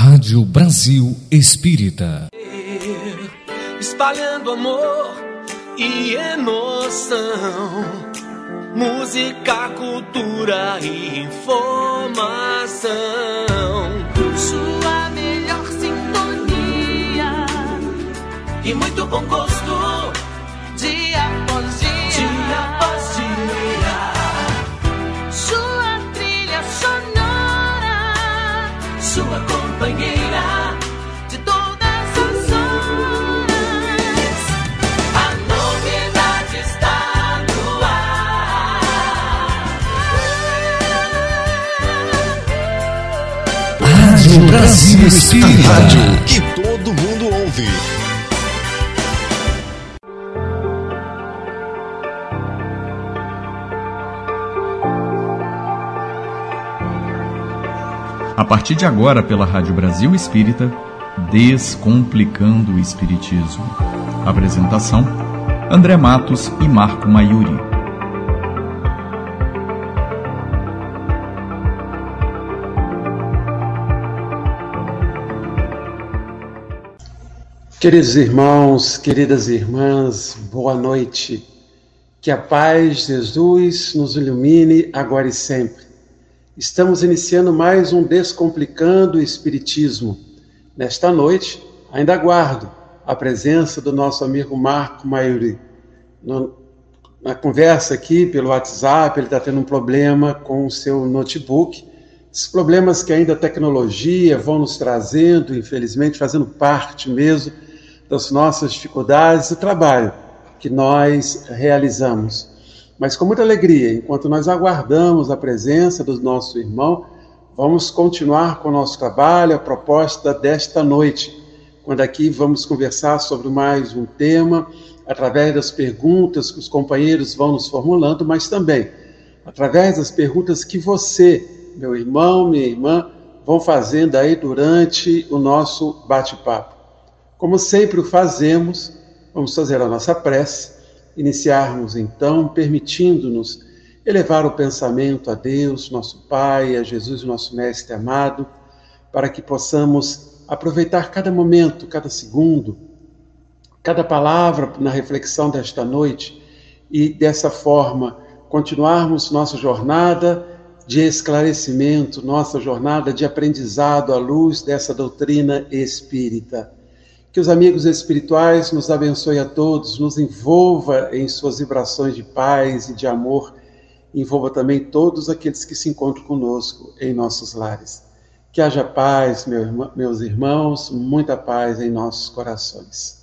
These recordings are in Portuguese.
Rádio Brasil Espírita. Espalhando amor e emoção. Música, cultura e informação. Sua melhor sintonia. E muito bom gosto. Rádio Brasil Espírita. Rádio que todo mundo ouve. A partir de agora, pela Rádio Brasil Espírita, Descomplicando o Espiritismo. Apresentação: André Matos e Marco Maiuri. Queridos irmãos, queridas irmãs, boa noite. Que a paz de Jesus nos ilumine agora e sempre. Estamos iniciando mais um Descomplicando o Espiritismo. Nesta noite, ainda aguardo a presença do nosso amigo Marco Maiuri. Na conversa aqui pelo WhatsApp, ele está tendo um problema com o seu notebook. Esses problemas que ainda a tecnologia vão nos trazendo, infelizmente, fazendo parte mesmo das nossas dificuldades e trabalho que nós realizamos. Mas com muita alegria, enquanto nós aguardamos a presença do nosso irmão, vamos continuar com o nosso trabalho, a proposta desta noite, quando aqui vamos conversar sobre mais um tema, através das perguntas que os companheiros vão nos formulando, mas também através das perguntas que você, meu irmão, minha irmã, vão fazendo aí durante o nosso bate-papo. Como sempre o fazemos, vamos fazer a nossa prece, iniciarmos então permitindo-nos elevar o pensamento a Deus, nosso Pai, a Jesus, nosso Mestre amado, para que possamos aproveitar cada momento, cada segundo, cada palavra na reflexão desta noite e dessa forma continuarmos nossa jornada de esclarecimento, nossa jornada de aprendizado à luz dessa doutrina espírita. Que os amigos espirituais nos abençoe a todos, nos envolva em suas vibrações de paz e de amor, envolva também todos aqueles que se encontram conosco em nossos lares. Que haja paz, meus irmãos, muita paz em nossos corações.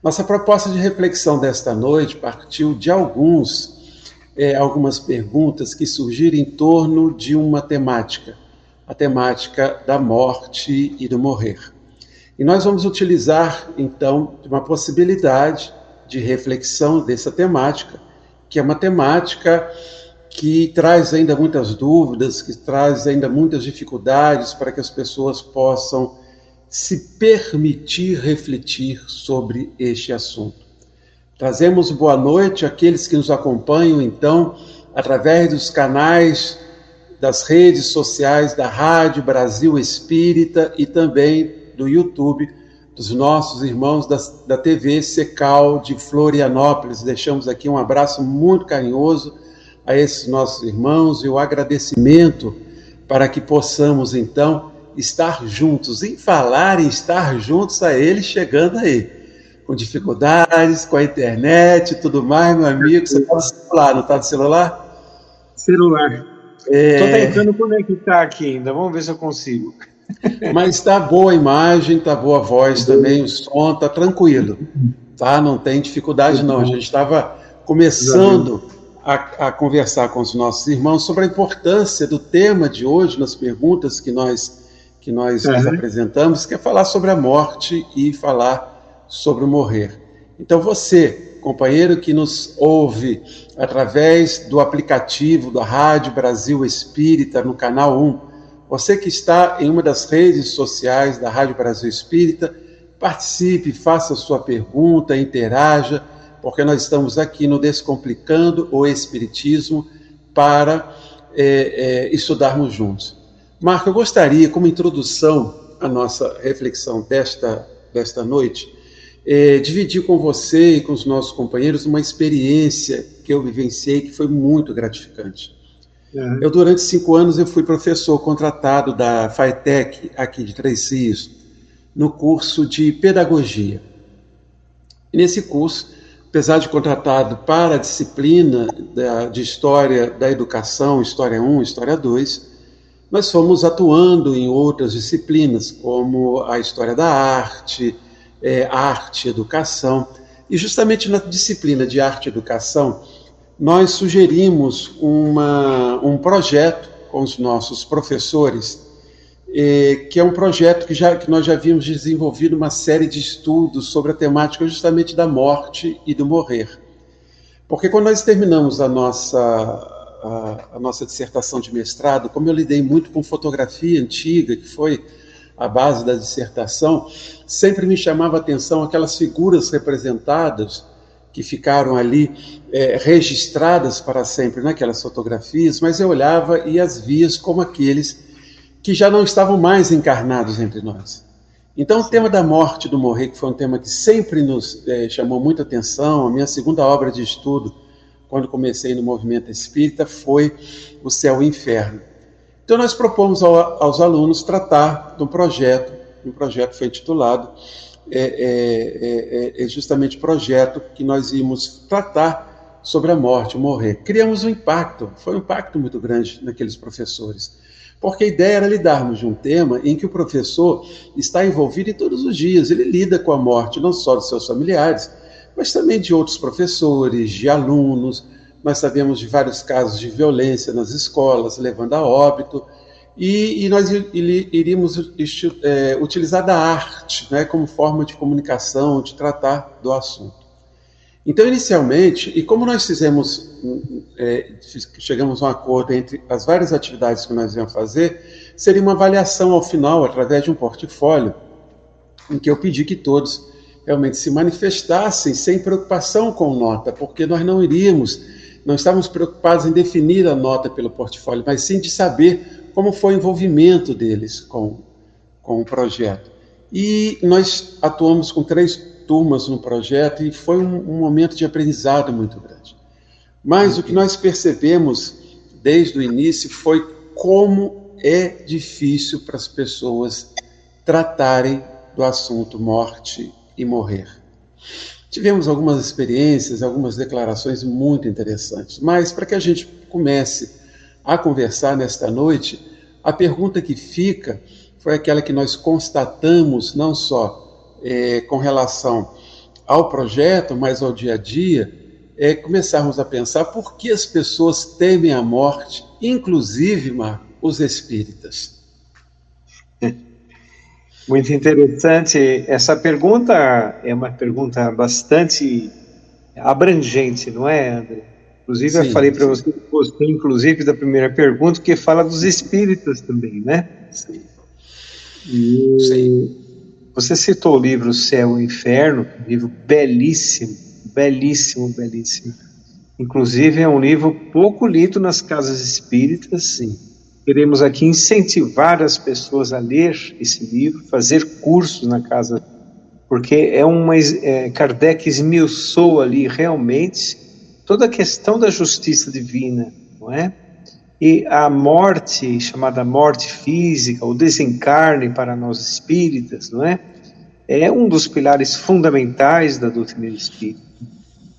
Nossa proposta de reflexão desta noite partiu de alguns, é, algumas perguntas que surgiram em torno de uma temática, a temática da morte e do morrer. E nós vamos utilizar, então, uma possibilidade de reflexão dessa temática, que é uma temática que traz ainda muitas dúvidas, que traz ainda muitas dificuldades para que as pessoas possam se permitir refletir sobre este assunto. Trazemos boa noite àqueles que nos acompanham, então, através dos canais das redes sociais da Rádio Brasil Espírita e também do YouTube dos nossos irmãos da, da TV Secal de Florianópolis. Deixamos aqui um abraço muito carinhoso a esses nossos irmãos e o agradecimento para que possamos então estar juntos, em falar em estar juntos a eles chegando aí. Com dificuldades, com a internet e tudo mais, meu amigo. Você está no celular, não está no celular? Celular. Estou é... tentando conectar aqui ainda, vamos ver se eu consigo. Mas está boa a imagem, está boa a voz também, o som está tranquilo, tá? Não tem dificuldade não. A gente estava começando a, a, conversar com os nossos irmãos sobre a importância do tema de hoje nas perguntas que nós que nós uhum. apresentamos, que é falar sobre a morte e falar sobre o morrer. Então você, companheiro que nos ouve através do aplicativo da Rádio Brasil Espírita no canal 1, você que está em uma das redes sociais da Rádio Brasil Espírita, participe, faça sua pergunta, interaja, porque nós estamos aqui no Descomplicando o Espiritismo para é, é, estudarmos juntos. Marco, eu gostaria, como introdução a nossa reflexão desta, desta noite, é, dividir com você e com os nossos companheiros uma experiência que eu vivenciei que foi muito gratificante. Uhum. Eu, durante cinco anos, eu fui professor contratado da FATEC, aqui de Três Rios, no curso de Pedagogia. E nesse curso, apesar de contratado para a disciplina da, de História da Educação, História 1, História 2, nós fomos atuando em outras disciplinas, como a História da Arte, é, Arte, Educação. E justamente na disciplina de Arte e Educação, nós sugerimos uma, um projeto com os nossos professores, eh, que é um projeto que, já, que nós já havíamos desenvolvido uma série de estudos sobre a temática justamente da morte e do morrer. Porque quando nós terminamos a nossa, a, a nossa dissertação de mestrado, como eu lidei muito com fotografia antiga, que foi a base da dissertação, sempre me chamava a atenção aquelas figuras representadas que ficaram ali é, registradas para sempre naquelas fotografias, mas eu olhava e as via como aqueles que já não estavam mais encarnados entre nós. Então, o tema da morte, do morrer, que foi um tema que sempre nos é, chamou muita atenção, a minha segunda obra de estudo, quando comecei no movimento espírita, foi O Céu e o Inferno. Então, nós propomos ao, aos alunos tratar de um projeto, um projeto foi intitulado é, é, é, é justamente o projeto que nós íamos tratar sobre a morte, morrer. Criamos um impacto, foi um impacto muito grande naqueles professores. Porque a ideia era lidarmos de um tema em que o professor está envolvido em todos os dias, ele lida com a morte não só dos seus familiares, mas também de outros professores, de alunos. Nós sabemos de vários casos de violência nas escolas, levando a óbito e, e nós iríamos é, utilizar da arte né, como forma de comunicação, de tratar do assunto. Então, inicialmente, e como nós fizemos, é, chegamos a um acordo entre as várias atividades que nós íamos fazer, seria uma avaliação ao final, através de um portfólio, em que eu pedi que todos realmente se manifestassem sem preocupação com nota, porque nós não iríamos, não estávamos preocupados em definir a nota pelo portfólio, mas sim de saber como foi o envolvimento deles com, com o projeto. E nós atuamos com três turmas no projeto e foi um, um momento de aprendizado muito grande. Mas o que nós percebemos desde o início foi como é difícil para as pessoas tratarem do assunto morte e morrer. Tivemos algumas experiências, algumas declarações muito interessantes, mas para que a gente comece a conversar nesta noite, a pergunta que fica foi aquela que nós constatamos, não só é, com relação ao projeto, mas ao dia a dia, é começarmos a pensar por que as pessoas temem a morte, inclusive, Marco, os espíritas. Muito interessante. Essa pergunta é uma pergunta bastante abrangente, não é, André? Inclusive, sim, eu falei para você que gostei, inclusive, da primeira pergunta, que fala dos espíritos também, né? Sim. E sim. Você citou o livro Céu e Inferno, um livro belíssimo, belíssimo, belíssimo. Inclusive, é um livro pouco lido nas casas espíritas. Sim. Queremos aqui incentivar as pessoas a ler esse livro, fazer cursos na casa, porque é uma. É, Kardec esmiuçou ali realmente toda a questão da justiça divina, não é? E a morte, chamada morte física, o desencarne para nós espíritas, não é? É um dos pilares fundamentais da doutrina espírita.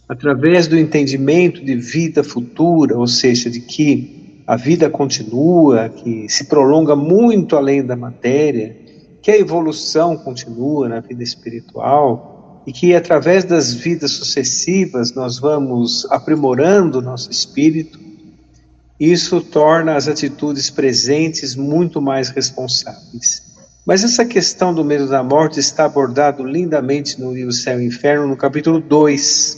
Através do entendimento de vida futura, ou seja, de que a vida continua, que se prolonga muito além da matéria, que a evolução continua na vida espiritual, e que através das vidas sucessivas nós vamos aprimorando nosso espírito, isso torna as atitudes presentes muito mais responsáveis. Mas essa questão do medo da morte está abordado lindamente no livro Céu e Inferno, no capítulo 2.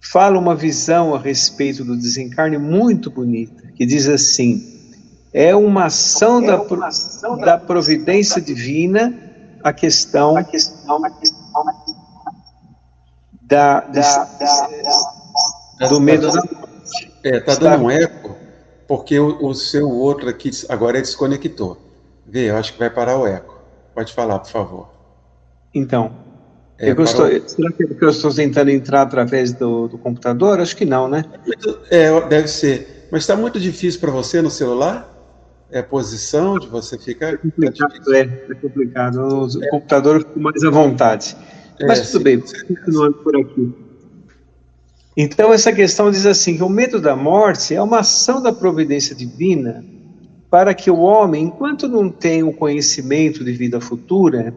Fala uma visão a respeito do desencarne muito bonita, que diz assim: é uma ação, é da, uma ação da, da providência divina a questão, a questão, a questão da, da, da, do medo da É, tá dando um eco, porque o, o, seu outro aqui agora desconectou. Vê, eu acho que vai parar o eco. Pode falar, por favor. Então, é, eu estou, será que eu estou tentando entrar através do, do computador? Acho que não, né? É, deve ser. Mas está muito difícil para você no celular? É a posição de você ficar. É complicado, é, é complicado. O é. computador fica mais à vontade. É, Mas tudo sim, bem, continuando por aqui. Então, essa questão diz assim: que o medo da morte é uma ação da providência divina para que o homem, enquanto não tem o conhecimento de vida futura,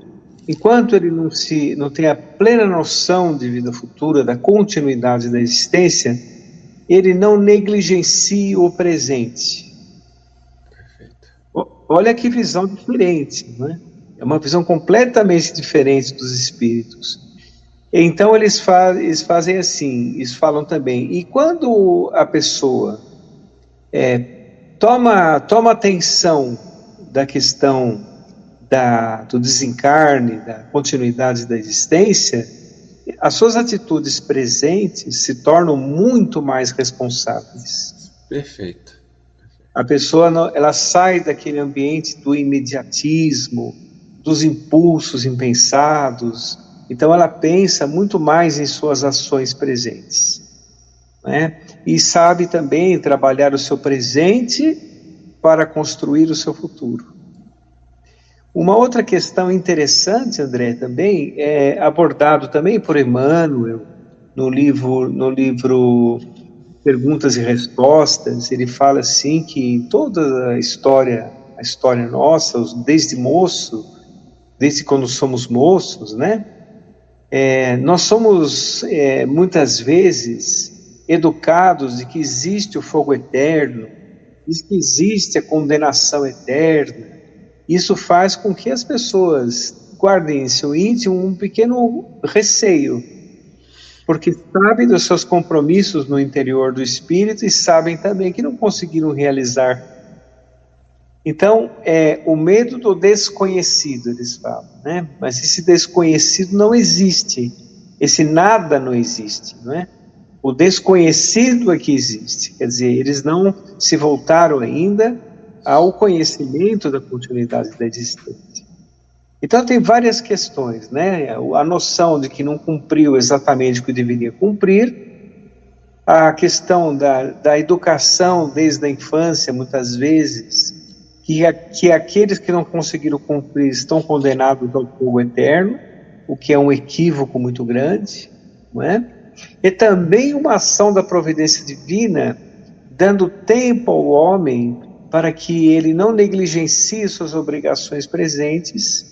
enquanto ele não, se, não tem a plena noção de vida futura, da continuidade da existência, ele não negligencie o presente. Olha que visão diferente, não é? É uma visão completamente diferente dos espíritos. Então eles, fa eles fazem assim, eles falam também. E quando a pessoa é, toma, toma atenção da questão da, do desencarne, da continuidade da existência, as suas atitudes presentes se tornam muito mais responsáveis. Perfeito. A pessoa ela sai daquele ambiente do imediatismo, dos impulsos impensados. Então ela pensa muito mais em suas ações presentes, né? E sabe também trabalhar o seu presente para construir o seu futuro. Uma outra questão interessante, André, também é abordado também por Emmanuel no livro no livro Perguntas e Respostas. Ele fala assim que toda a história, a história nossa, desde moço, desde quando somos moços, né? É, nós somos é, muitas vezes educados de que existe o fogo eterno, de que existe a condenação eterna. Isso faz com que as pessoas guardem em seu íntimo um pequeno receio, porque sabem dos seus compromissos no interior do espírito e sabem também que não conseguiram realizar então, é o medo do desconhecido, eles falam, né? Mas esse desconhecido não existe, esse nada não existe, não é? O desconhecido é que existe, quer dizer, eles não se voltaram ainda ao conhecimento da continuidade da existência. Então, tem várias questões, né? A noção de que não cumpriu exatamente o que deveria cumprir, a questão da, da educação desde a infância, muitas vezes, que, que aqueles que não conseguiram cumprir estão condenados ao fogo eterno, o que é um equívoco muito grande, não é? E também uma ação da providência divina, dando tempo ao homem para que ele não negligencie suas obrigações presentes,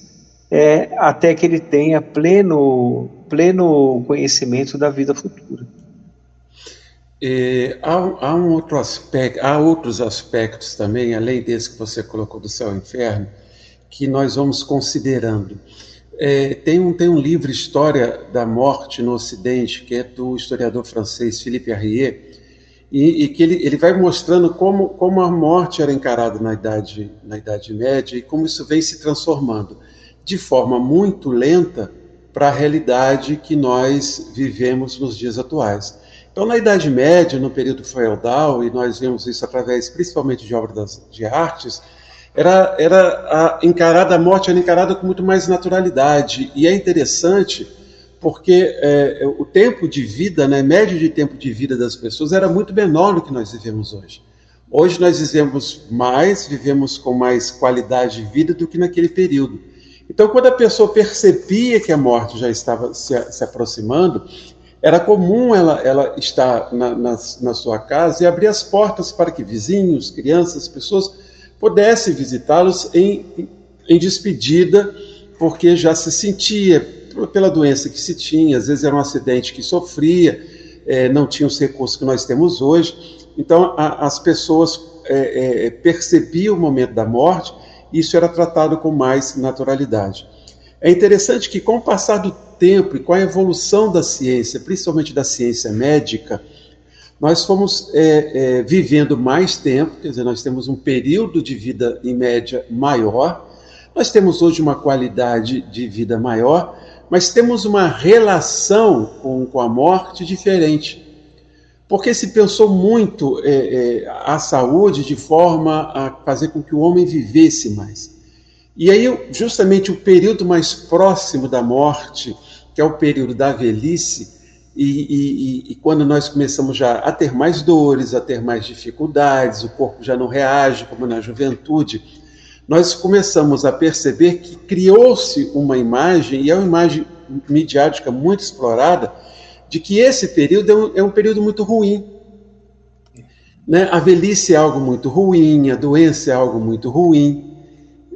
é, até que ele tenha pleno, pleno conhecimento da vida futura. Há, há, um outro aspecto, há outros aspectos também, além desse que você colocou do céu e inferno, que nós vamos considerando. É, tem, um, tem um livro, História da Morte no Ocidente, que é do historiador francês Philippe Arrier, e, e, que ele, ele vai mostrando como, como a morte era encarada na idade, na idade Média e como isso vem se transformando de forma muito lenta para a realidade que nós vivemos nos dias atuais. Então, na Idade Média, no período feudal, e nós vemos isso através principalmente de obras de artes, era, era a, encarada, a morte era encarada com muito mais naturalidade. E é interessante porque é, o tempo de vida, né, médio de tempo de vida das pessoas era muito menor do que nós vivemos hoje. Hoje nós vivemos mais, vivemos com mais qualidade de vida do que naquele período. Então, quando a pessoa percebia que a morte já estava se, se aproximando, era comum ela, ela estar na, na, na, sua casa e abrir as portas para que vizinhos, crianças, pessoas pudessem visitá-los em, em despedida, porque já se sentia pela doença que se tinha, às vezes era um acidente que sofria, é, não tinha os recursos que nós temos hoje. Então a, as pessoas é, é, percebiam o momento da morte isso era tratado com mais naturalidade. É interessante que, com o passar do tempo e com a evolução da ciência, principalmente da ciência médica, nós fomos é, é, vivendo mais tempo, quer dizer, nós temos um período de vida em média maior, nós temos hoje uma qualidade de vida maior, mas temos uma relação com, com a morte diferente. Porque se pensou muito é, é a saúde de forma a fazer com que o homem vivesse mais. E aí, justamente o período mais próximo da morte, que é o período da velhice, e, e, e, quando nós começamos já a ter mais dores, a ter mais dificuldades, o corpo já não reage como na juventude, nós começamos a perceber que criou-se uma imagem, e é uma imagem midiática muito explorada, de que esse período é um, é um período muito ruim. Né? A velhice é algo muito ruim, a doença é algo muito ruim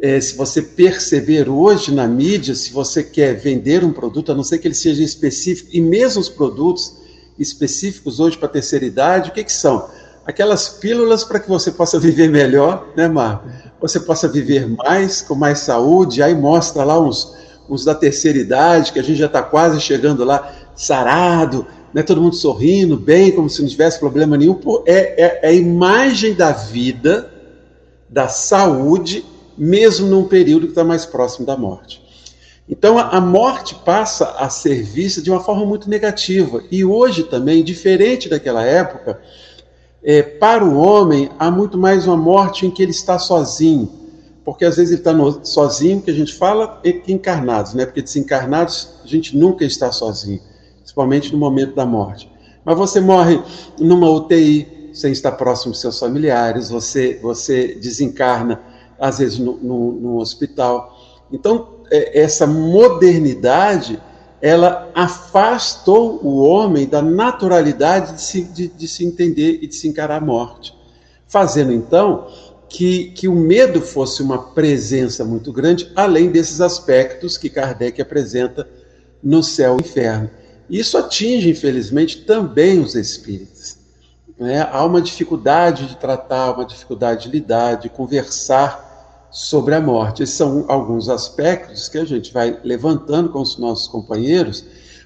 é, se você perceber hoje na mídia, se você quer vender um produto, a não ser que ele seja específico, e mesmo os produtos específicos hoje para a terceira idade, o que, que são? Aquelas pílulas para que você possa viver melhor, né, Marco? Você possa viver mais, com mais saúde, aí mostra lá uns, uns da terceira idade, que a gente já está quase chegando lá, sarado, né, todo mundo sorrindo, bem, como se não tivesse problema nenhum. É, é, é a imagem da vida, da saúde mesmo num período que está mais próximo da morte. Então, a morte passa a ser vista de uma forma muito negativa. E hoje também, diferente daquela época, é, para o homem, há muito mais uma morte em que ele está sozinho. Porque às vezes ele está sozinho, que a gente fala, é encarnados, né? Porque desencarnados, a gente nunca está sozinho, principalmente no momento da morte. Mas você morre numa UTI, sem estar próximo dos seus familiares, você, você desencarna às vezes no, no, no hospital. Então, é, essa modernidade, ela afastou o homem da naturalidade de se, de, de se entender e de se encarar a morte, fazendo então que, que o medo fosse uma presença muito grande, além desses aspectos que Kardec apresenta no céu e inferno. Isso atinge, infelizmente, também os espíritos. Né? Há uma dificuldade de tratar, uma dificuldade de lidar, de conversar sobre a morte. Esses são alguns aspectos que a gente vai levantando com os nossos companheiros,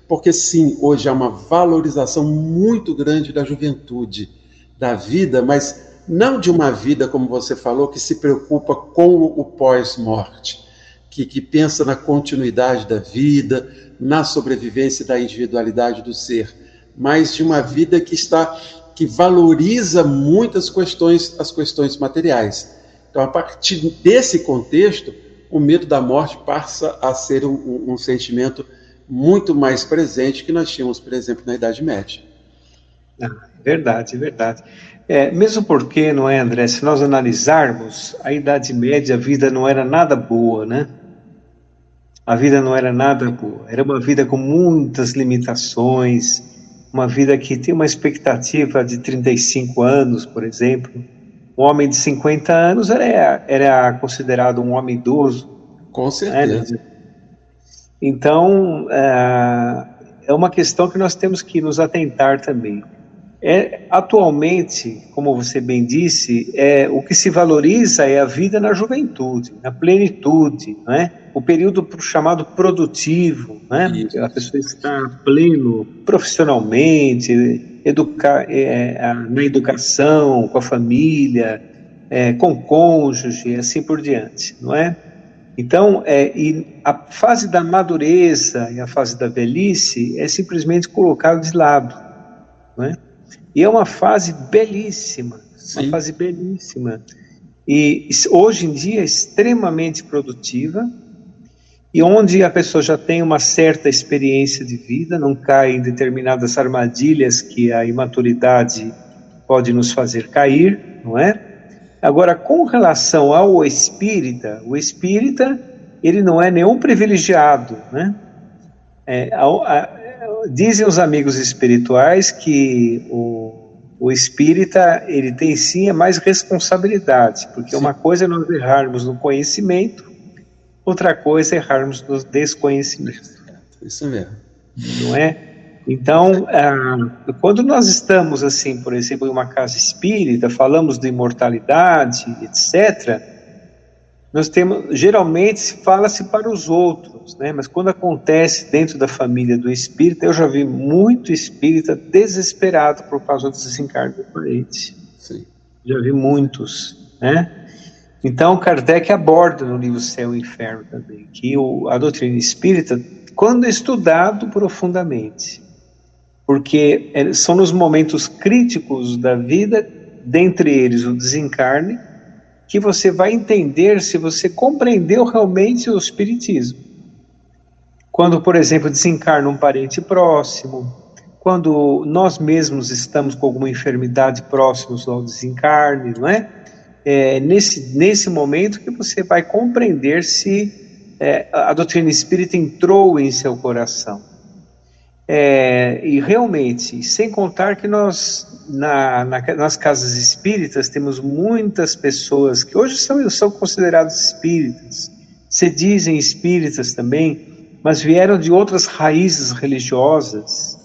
porque sim, hoje há uma valorização muito grande da juventude, da vida, mas não de uma vida, como você falou, que se preocupa com o pós-morte, que, que pensa na continuidade da vida, na sobrevivência da individualidade do ser, mas de uma vida que está que valoriza muitas questões, as questões materiais então, a partir desse contexto, o medo da morte passa a ser um, um sentimento muito mais presente que nós tínhamos, por exemplo, na Idade Média. Ah, verdade, verdade. É, mesmo porque, não é, André, se nós analisarmos, a Idade Média, a vida não era nada boa, né? A vida não era nada boa. Era uma vida com muitas limitações, uma vida que tem uma expectativa de 35 anos, por exemplo um homem de 50 anos era, era considerado um homem idoso. Com né? certeza. Né? Então, é, é uma questão que nós temos que nos atentar também. É, atualmente, como você bem disse, é, o que se valoriza é a vida na juventude, na plenitude, né? O período chamado produtivo, né? a pessoa está pleno profissionalmente, educar, é, na educação, com a família, é, com o cônjuge, assim por diante, não é? Então, é, a fase da madureza e a fase da velhice é simplesmente colocado de lado, não é? E é uma fase belíssima, Sim. uma fase belíssima. E hoje em dia é extremamente produtiva, e onde a pessoa já tem uma certa experiência de vida, não cai em determinadas armadilhas que a imaturidade pode nos fazer cair, não é? Agora, com relação ao espírita, o espírita, ele não é nenhum privilegiado, né? É, a, a, dizem os amigos espirituais que o, o espírita, ele tem sim mais responsabilidade, porque sim. uma coisa é nós errarmos no conhecimento, Outra coisa é errarmos no desconhecimento. Isso mesmo. Não é? Então, ah, quando nós estamos, assim, por exemplo, em uma casa espírita, falamos de imortalidade, etc., nós temos, geralmente, fala-se para os outros, né? Mas quando acontece dentro da família do espírita, eu já vi muito espírita desesperado por causa do desencarne do parente. Sim. Já vi muitos, né? Então, Kardec aborda no livro Céu e Inferno também, que o, a doutrina espírita, quando estudado profundamente, porque é, são nos momentos críticos da vida, dentre eles o desencarne, que você vai entender se você compreendeu realmente o Espiritismo. Quando, por exemplo, desencarna um parente próximo, quando nós mesmos estamos com alguma enfermidade próximos ao desencarne, não é? É nesse, nesse momento que você vai compreender se é, a doutrina espírita entrou em seu coração. É, e realmente, sem contar que nós, na, na, nas casas espíritas, temos muitas pessoas que hoje são, são considerados espíritas, se dizem espíritas também, mas vieram de outras raízes religiosas,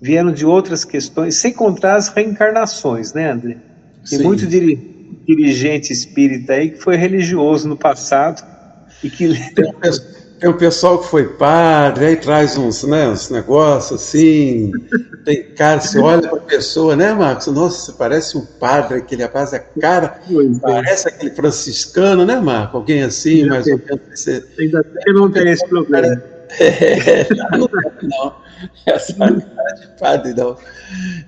vieram de outras questões, sem contar as reencarnações, né, André? Tem Sim. muito dirigente espírita aí que foi religioso no passado e que. Tem um pessoal que foi padre, aí traz uns, né, uns negócios assim. Tem cara, você olha para a pessoa, né, Marcos? Nossa, parece um padre, aquele rapaz, a cara é. parece aquele franciscano, né, Marcos? Alguém assim, mais ou menos. Você... Ainda bem não tem esse problema. É, não, não. Essa cara de padre, não.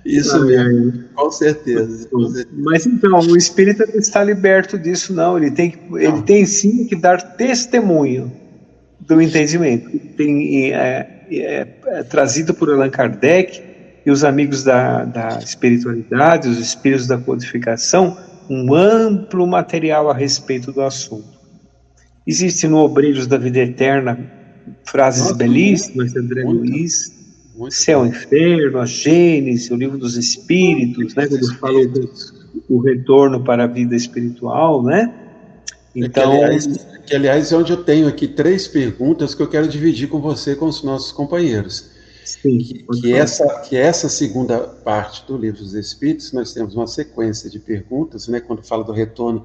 Isso não, mesmo, é. com, certeza, com certeza. Mas então, o espírita não está liberto disso, não. Ele tem, ele tem sim que dar testemunho do entendimento. Tem, é, é, é, trazido por Allan Kardec e os amigos da, da espiritualidade, os espíritos da codificação, um amplo material a respeito do assunto. Existe no Obreiros da Vida Eterna frases Nossa, belíssimas de André muito, Luiz, muito. Céu e Inferno, a Gênesis, o Livro dos Espíritos, né, quando fala do, o retorno para a vida espiritual, né? Então, é que, aliás, que, aliás, é onde eu tenho aqui três perguntas que eu quero dividir com você, com os nossos companheiros. Sim, que, que essa, que essa segunda parte do Livro dos Espíritos, nós temos uma sequência de perguntas, né, quando fala do retorno,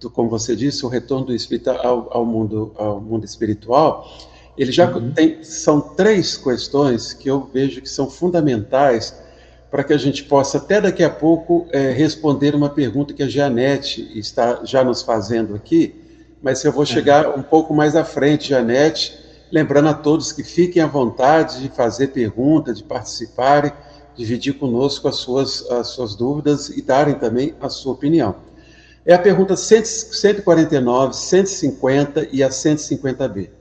do, como você disse, o retorno do espírito ao, ao, mundo, ao mundo espiritual, ele já uhum. tem, são três questões que eu vejo que são fundamentais para que a gente possa, até daqui a pouco, é, responder uma pergunta que a Janete está já nos fazendo aqui, mas eu vou chegar um pouco mais à frente, Janete, lembrando a todos que fiquem à vontade de fazer pergunta, de participarem, dividir conosco as suas, as suas dúvidas e darem também a sua opinião. É a pergunta 149, 150 e a 150b.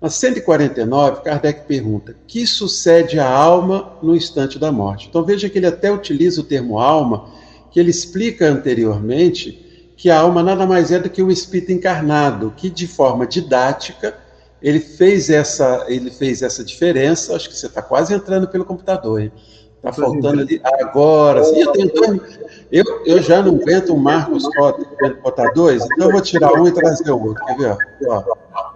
Na 149, Kardec pergunta: que sucede à alma no instante da morte? Então veja que ele até utiliza o termo alma, que ele explica anteriormente que a alma nada mais é do que o espírito encarnado, que de forma didática ele fez essa, ele fez essa diferença. Acho que você está quase entrando pelo computador, hein? Está faltando ali agora. Sim, eu, tenho, eu, eu já não aguento o Marcos botar dois, então eu vou tirar um e trazer o outro. Quer ver? Ó.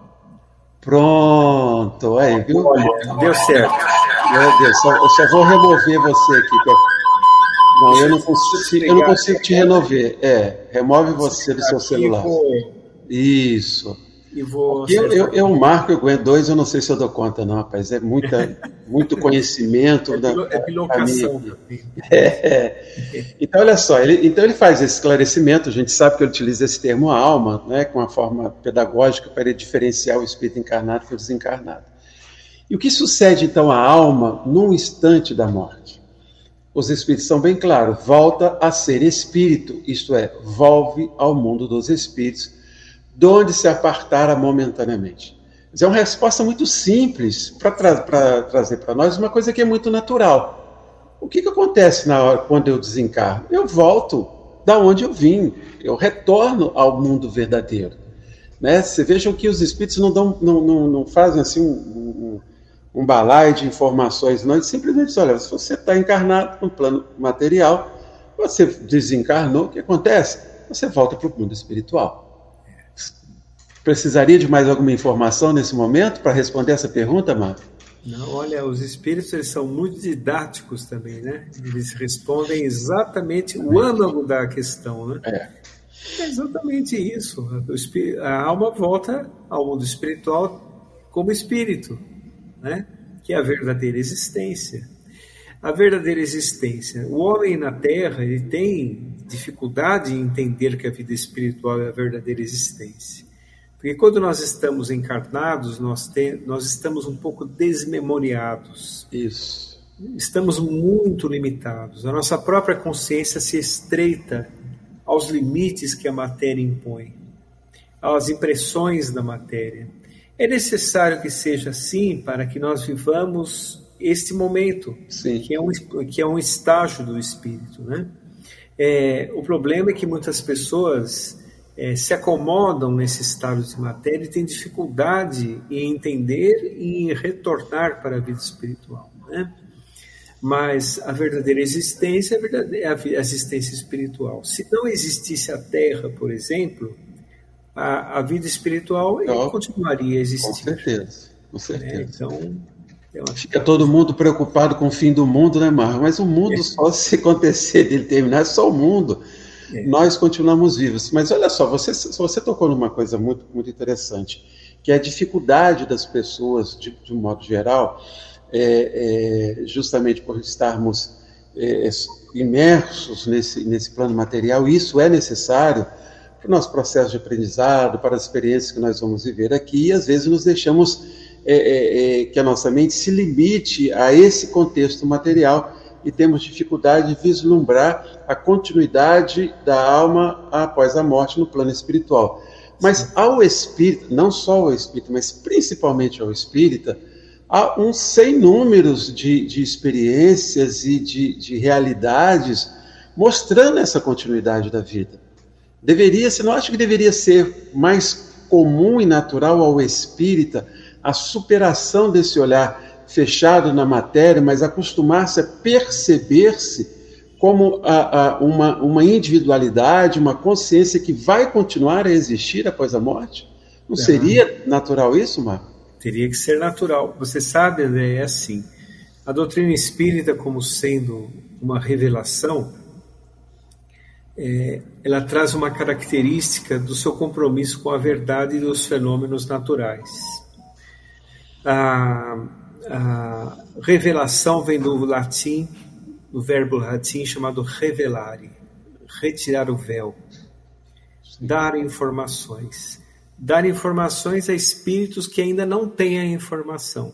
Pronto, aí, viu? Deu certo. Meu Deus, só, eu só vou remover você aqui. Não, eu não consigo, eu não consigo te remover. É, remove você do seu celular. Isso e vou. Eu, eu, eu marco, eu aguento dois, eu não sei se eu dou conta, não, rapaz. É muita, muito conhecimento. é, da, é bilocação. É, é. Então, olha só, ele, então ele faz esse esclarecimento, a gente sabe que ele utiliza esse termo alma, né, com uma forma pedagógica para diferenciar o espírito encarnado do desencarnado. E o que sucede então à alma num instante da morte? Os espíritos são bem claros, volta a ser espírito, isto é, volve ao mundo dos espíritos de onde se apartara momentaneamente. É uma resposta muito simples para tra trazer para nós uma coisa que é muito natural. O que, que acontece na hora quando eu desencarno? Eu volto da onde eu vim, eu retorno ao mundo verdadeiro. Né? Você vejam que os espíritos não, dão, não, não, não fazem assim um, um, um balaio de informações, não. Eles simplesmente dizem, olha, se você está encarnado no plano material, você desencarnou, o que acontece? Você volta para o mundo espiritual. Precisaria de mais alguma informação nesse momento para responder essa pergunta, Marco? Não, olha, os espíritos eles são muito didáticos também, né? Eles respondem exatamente o âmago da questão, né? É. é exatamente isso. A alma volta ao mundo espiritual como espírito, né? Que é a verdadeira existência. A verdadeira existência. O homem na Terra ele tem dificuldade em entender que a vida espiritual é a verdadeira existência. Porque quando nós estamos encarnados, nós, tem, nós estamos um pouco desmemoriados. Isso. Estamos muito limitados. A nossa própria consciência se estreita aos limites que a matéria impõe, às impressões da matéria. É necessário que seja assim para que nós vivamos este momento, Sim. que é um, que é um estágio do espírito. Né? É, o problema é que muitas pessoas é, se acomodam nesse estado de matéria e têm dificuldade em entender e em retornar para a vida espiritual. Né? Mas a verdadeira existência é a, a existência espiritual. Se não existisse a Terra, por exemplo, a, a vida espiritual Não. continuaria a existir. Com certeza, com né? certeza. Então, eu acho Fica todo mundo preocupado com o fim do mundo, né, Marco? Mas o mundo, É. só se acontecer dele terminar, é só o mundo. Nós continuamos vivos. Mas olha só, você, você tocou numa coisa muito, muito interessante, que é a dificuldade das pessoas, de, de um modo geral, é, é, justamente por estarmos é, imersos nesse, nesse plano material, isso é necessário para o nosso processo de aprendizado, para as experiências que nós vamos viver aqui, e às vezes nos deixamos é, é, é, que a nossa mente se limite a esse contexto material e temos dificuldade de vislumbrar a continuidade da alma após a morte no plano espiritual. Mas ao espírita, não só ao espírita, mas principalmente ao espírita, há um sem números de, de experiências e de, de realidades mostrando essa continuidade da vida. Deveria, você não acha que deveria ser mais comum e natural ao espírita a superação desse olhar fechado na matéria, mas acostumar-se a perceber-se como a, a, uma, uma individualidade, uma consciência que vai continuar a existir após a morte? Não seria natural isso, Marco? Teria que ser natural. Você sabe, André, é assim. A doutrina espírita, como sendo uma revelação, é, ela traz uma característica do seu compromisso com a verdade e dos fenômenos naturais. A, a revelação vem do latim, do verbo latim chamado revelare, retirar o véu, dar informações. Dar informações a espíritos que ainda não têm a informação.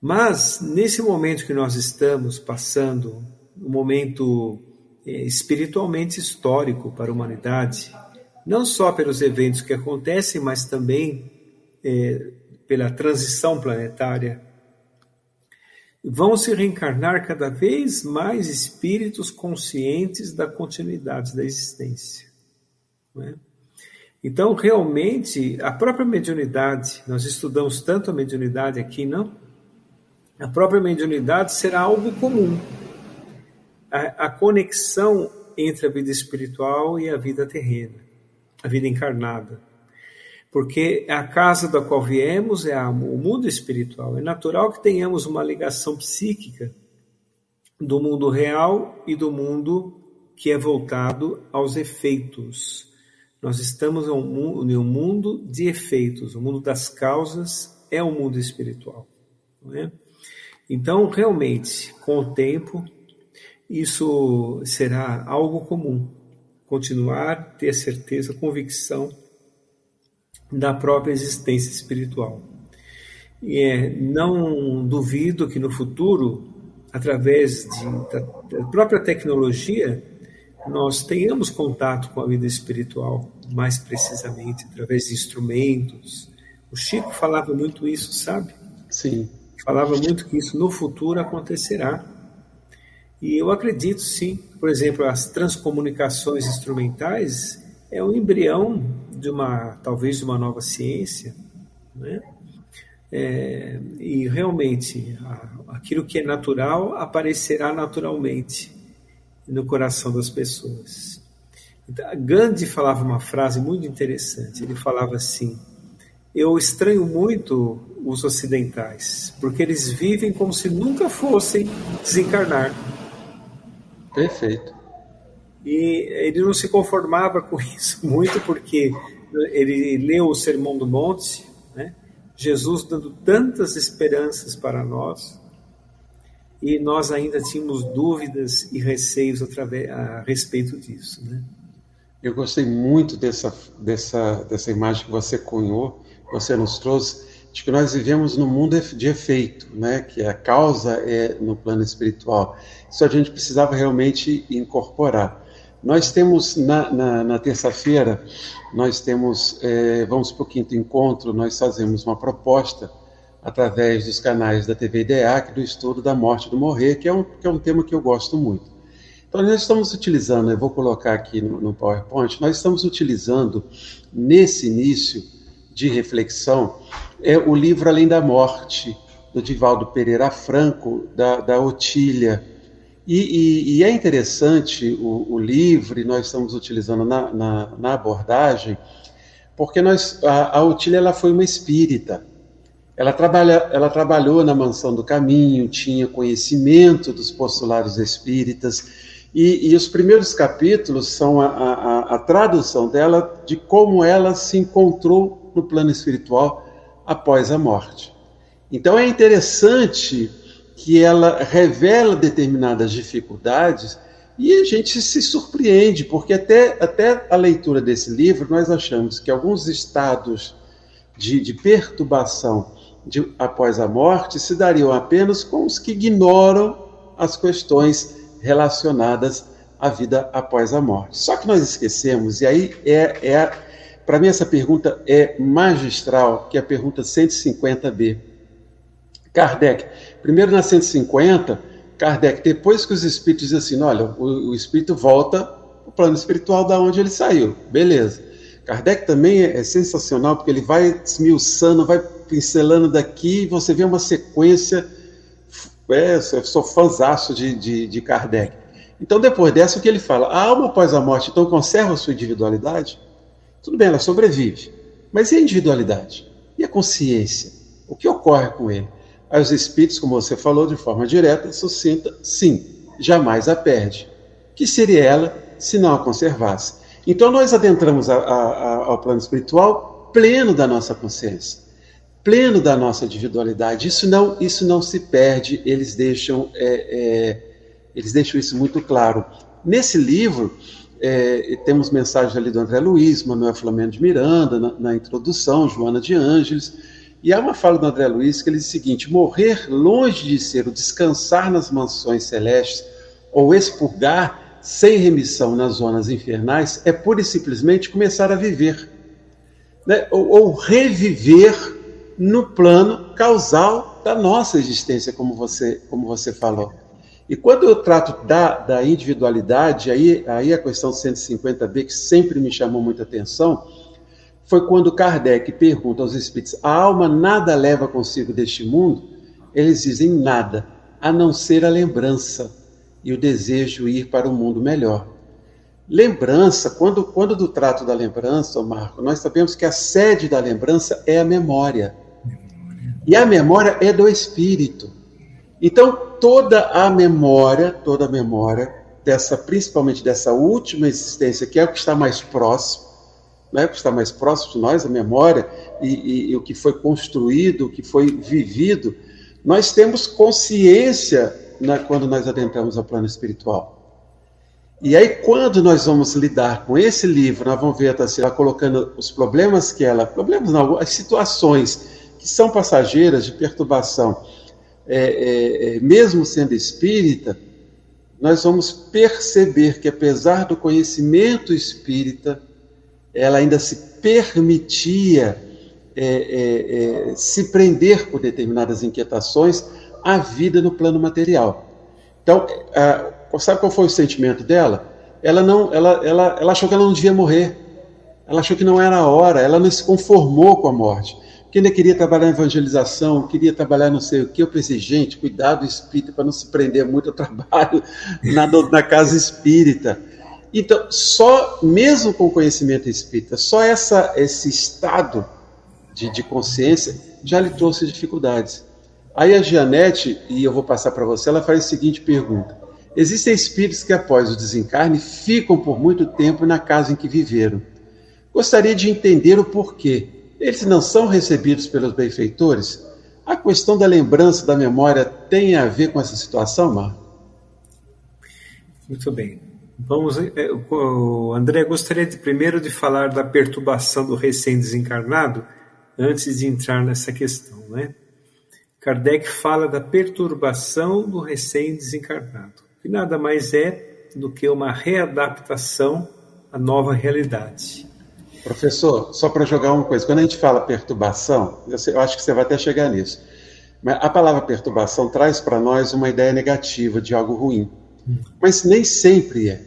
Mas, nesse momento que nós estamos passando, um momento é, espiritualmente histórico para a humanidade, não só pelos eventos que acontecem, mas também é, pela transição planetária, vão se reencarnar cada vez mais espíritos conscientes da continuidade da existência. Não é? Então, realmente, a própria mediunidade, nós estudamos tanto a mediunidade aqui, não? A própria mediunidade será algo comum. A, a conexão entre a vida espiritual e a vida terrena, a vida encarnada. Porque a casa da qual viemos é a, o mundo espiritual. É natural que tenhamos uma ligação psíquica do mundo real e do mundo que é voltado aos efeitos. Nós estamos em um mundo de efeitos, o mundo das causas é o mundo espiritual. É? Então, realmente, com o tempo, isso será algo comum. Continuar, ter certeza, convicção da própria existência espiritual. E é, não duvido que no futuro, através de, da, da própria tecnologia, nós tenhamos contato com a vida espiritual mais precisamente através de instrumentos. O Chico falava muito isso, sabe? Sim. Falava muito que isso no futuro acontecerá. E eu acredito sim. Por exemplo, as transcomunicações instrumentais é um embrião de uma, talvez, de uma nova ciência, né? É, e realmente, aquilo que é natural aparecerá naturalmente no coração das pessoas. Então, Gandhi falava uma frase muito interessante. Ele falava assim: Eu estranho muito os ocidentais, porque eles vivem como se nunca fossem desencarnar. Perfeito. E ele não se conformava com isso muito, porque ele leu o Sermão do Monte, né? Jesus dando tantas esperanças para nós, e nós ainda tínhamos dúvidas e receios a respeito disso. Né? Eu gostei muito dessa, dessa, dessa imagem que você cunhou, você nos trouxe, de que nós vivemos num mundo de efeito, né? que a causa é no plano espiritual. Isso a gente precisava realmente incorporar. Nós temos na, na, na terça-feira, nós temos, é, vamos para o quinto encontro, nós fazemos uma proposta através dos canais da TV IDEAC do estudo da morte do morrer, que é um, que é um tema que eu gosto muito. Então, nós estamos utilizando, eu vou colocar aqui no, no PowerPoint, nós estamos utilizando nesse início de reflexão é o livro Além da Morte, do Divaldo Pereira Franco, da, da Otília. E, e, e, é interessante o, o livro, nós estamos utilizando na, na, na abordagem, porque nós, a, a Otília ela foi uma espírita. Ela, trabalha, ela trabalhou na Mansão do Caminho, tinha conhecimento dos postulados espíritas, e, e os primeiros capítulos são a, a, a, tradução dela de como ela se encontrou no plano espiritual após a morte. Então é interessante que ela revela determinadas dificuldades e a gente se surpreende, porque até, até a leitura desse livro nós achamos que alguns estados de, de perturbação de, após a morte se dariam apenas com os que ignoram as questões relacionadas à vida após a morte. Só que nós esquecemos, e aí é, é para mim essa pergunta é magistral, que é a pergunta 150b. Kardec, primeiro na 150, Kardec, depois que os espíritos dizem assim, olha, o, o espírito volta para o plano espiritual da onde ele saiu, beleza. Kardec também é, é sensacional, porque ele vai esmiuçando, vai pincelando daqui e você vê uma sequência. É, sou fãzaço de, de, de Kardec. Então, depois dessa, o que ele fala? A alma após a morte, então, conserva a sua individualidade? Tudo bem, ela sobrevive. Mas e a individualidade? E a consciência? O que ocorre com ele? Aí os espíritos, como você falou de forma direta, sucinta, sim, jamais a perde. Que seria ela se não a conservasse? Então nós adentramos a, a, ao plano espiritual pleno da nossa consciência pleno da nossa individualidade. Isso não, isso não se perde, eles deixam, é, é, eles deixam isso muito claro. Nesse livro, é, temos mensagens ali do André Luiz, Manuel Flamengo de Miranda, na, na, introdução, Joana de Ângeles, e há uma fala do André Luiz que ele diz o seguinte: morrer longe de ser o descansar nas mansões celestes ou expurgar sem remissão nas zonas infernais é pura e simplesmente começar a viver, né? ou, ou reviver no plano causal da nossa existência, como você, como você falou. E quando eu trato da, da individualidade, aí, aí a questão 150b, que sempre me chamou muita atenção, foi quando Kardec pergunta aos espíritos: a alma nada leva consigo deste mundo? Eles dizem nada, a não ser a lembrança e o desejo de ir para um mundo melhor. Lembrança, quando, quando do trato da lembrança, Marco, nós sabemos que a sede da lembrança é a memória. E a memória é do espírito. Então, toda a memória, toda a memória dessa, principalmente dessa última existência, que é o que está mais próximo, né, que está mais próximo de nós, a memória e, e, e o que foi construído, o que foi vivido, nós temos consciência na, quando nós adentramos ao plano espiritual. E aí, quando nós vamos lidar com esse livro, nós vamos ver a Tassila colocando os problemas que ela, problemas não, as situações que são passageiras de perturbação, é, é, é, mesmo sendo espírita, nós vamos perceber que, apesar do conhecimento espírita, ela ainda se permitia é, é, é, se prender por determinadas inquietações à vida no plano material. Então, a, sabe qual foi o sentimento dela? Ela não, ela, ela, ela achou que ela não devia morrer. Ela achou que não era a hora. Ela não se conformou com a morte que ainda queria trabalhar em evangelização, queria trabalhar não sei o que. Eu pensei, gente, cuidado espírita para não se prender muito ao trabalho na, na casa espírita. Então, só, mesmo com conhecimento espírita, só essa, esse estado de, de consciência já lhe trouxe dificuldades. Aí a Gianete, e eu vou passar para você, ela faz a seguinte pergunta: Existem espíritos que, após o desencarne, ficam por muito tempo na casa em que viveram. Gostaria de entender o porquê eles não são recebidos pelos benfeitores? A questão da lembrança, da memória, tem a ver com essa situação, Marco? Muito bem. Vamos, é, André, gostaria de, primeiro de falar da perturbação do recém-desencarnado, antes de entrar nessa questão, né? Kardec fala da perturbação do recém-desencarnado, que nada mais é do que uma readaptação à nova realidade. Professor, só para jogar uma coisa, quando a gente fala perturbação, eu acho que você vai até chegar nisso, mas a palavra perturbação traz para nós uma ideia negativa de algo ruim. Mas nem sempre é.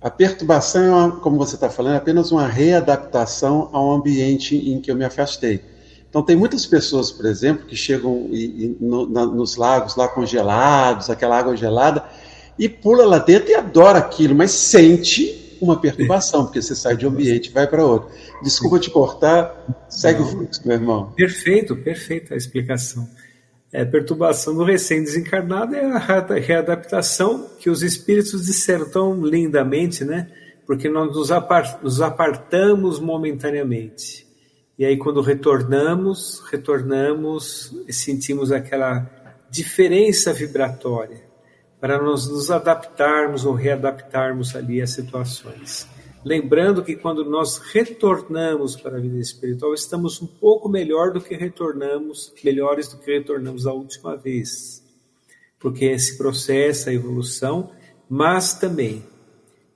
A perturbação, é uma, como você está falando, é apenas uma readaptação ao ambiente em que eu me afastei. Então, tem muitas pessoas, por exemplo, que chegam e, e, no, na, nos lagos lá congelados, aquela água gelada, e pula lá dentro e adora aquilo, mas sente uma perturbação, porque você sai de um ambiente e vai para outro. Desculpa te cortar, segue o fluxo, meu irmão. Perfeito, perfeita a explicação. É, perturbação do recém-desencarnado é a readaptação que os espíritos disseram tão lindamente, né? Porque nós nos, apart nos apartamos momentaneamente. E aí, quando retornamos, retornamos e sentimos aquela diferença vibratória para nós nos adaptarmos ou readaptarmos ali às situações. Lembrando que quando nós retornamos para a vida espiritual, estamos um pouco melhor do que retornamos, melhores do que retornamos a última vez. Porque esse processo, a evolução, mas também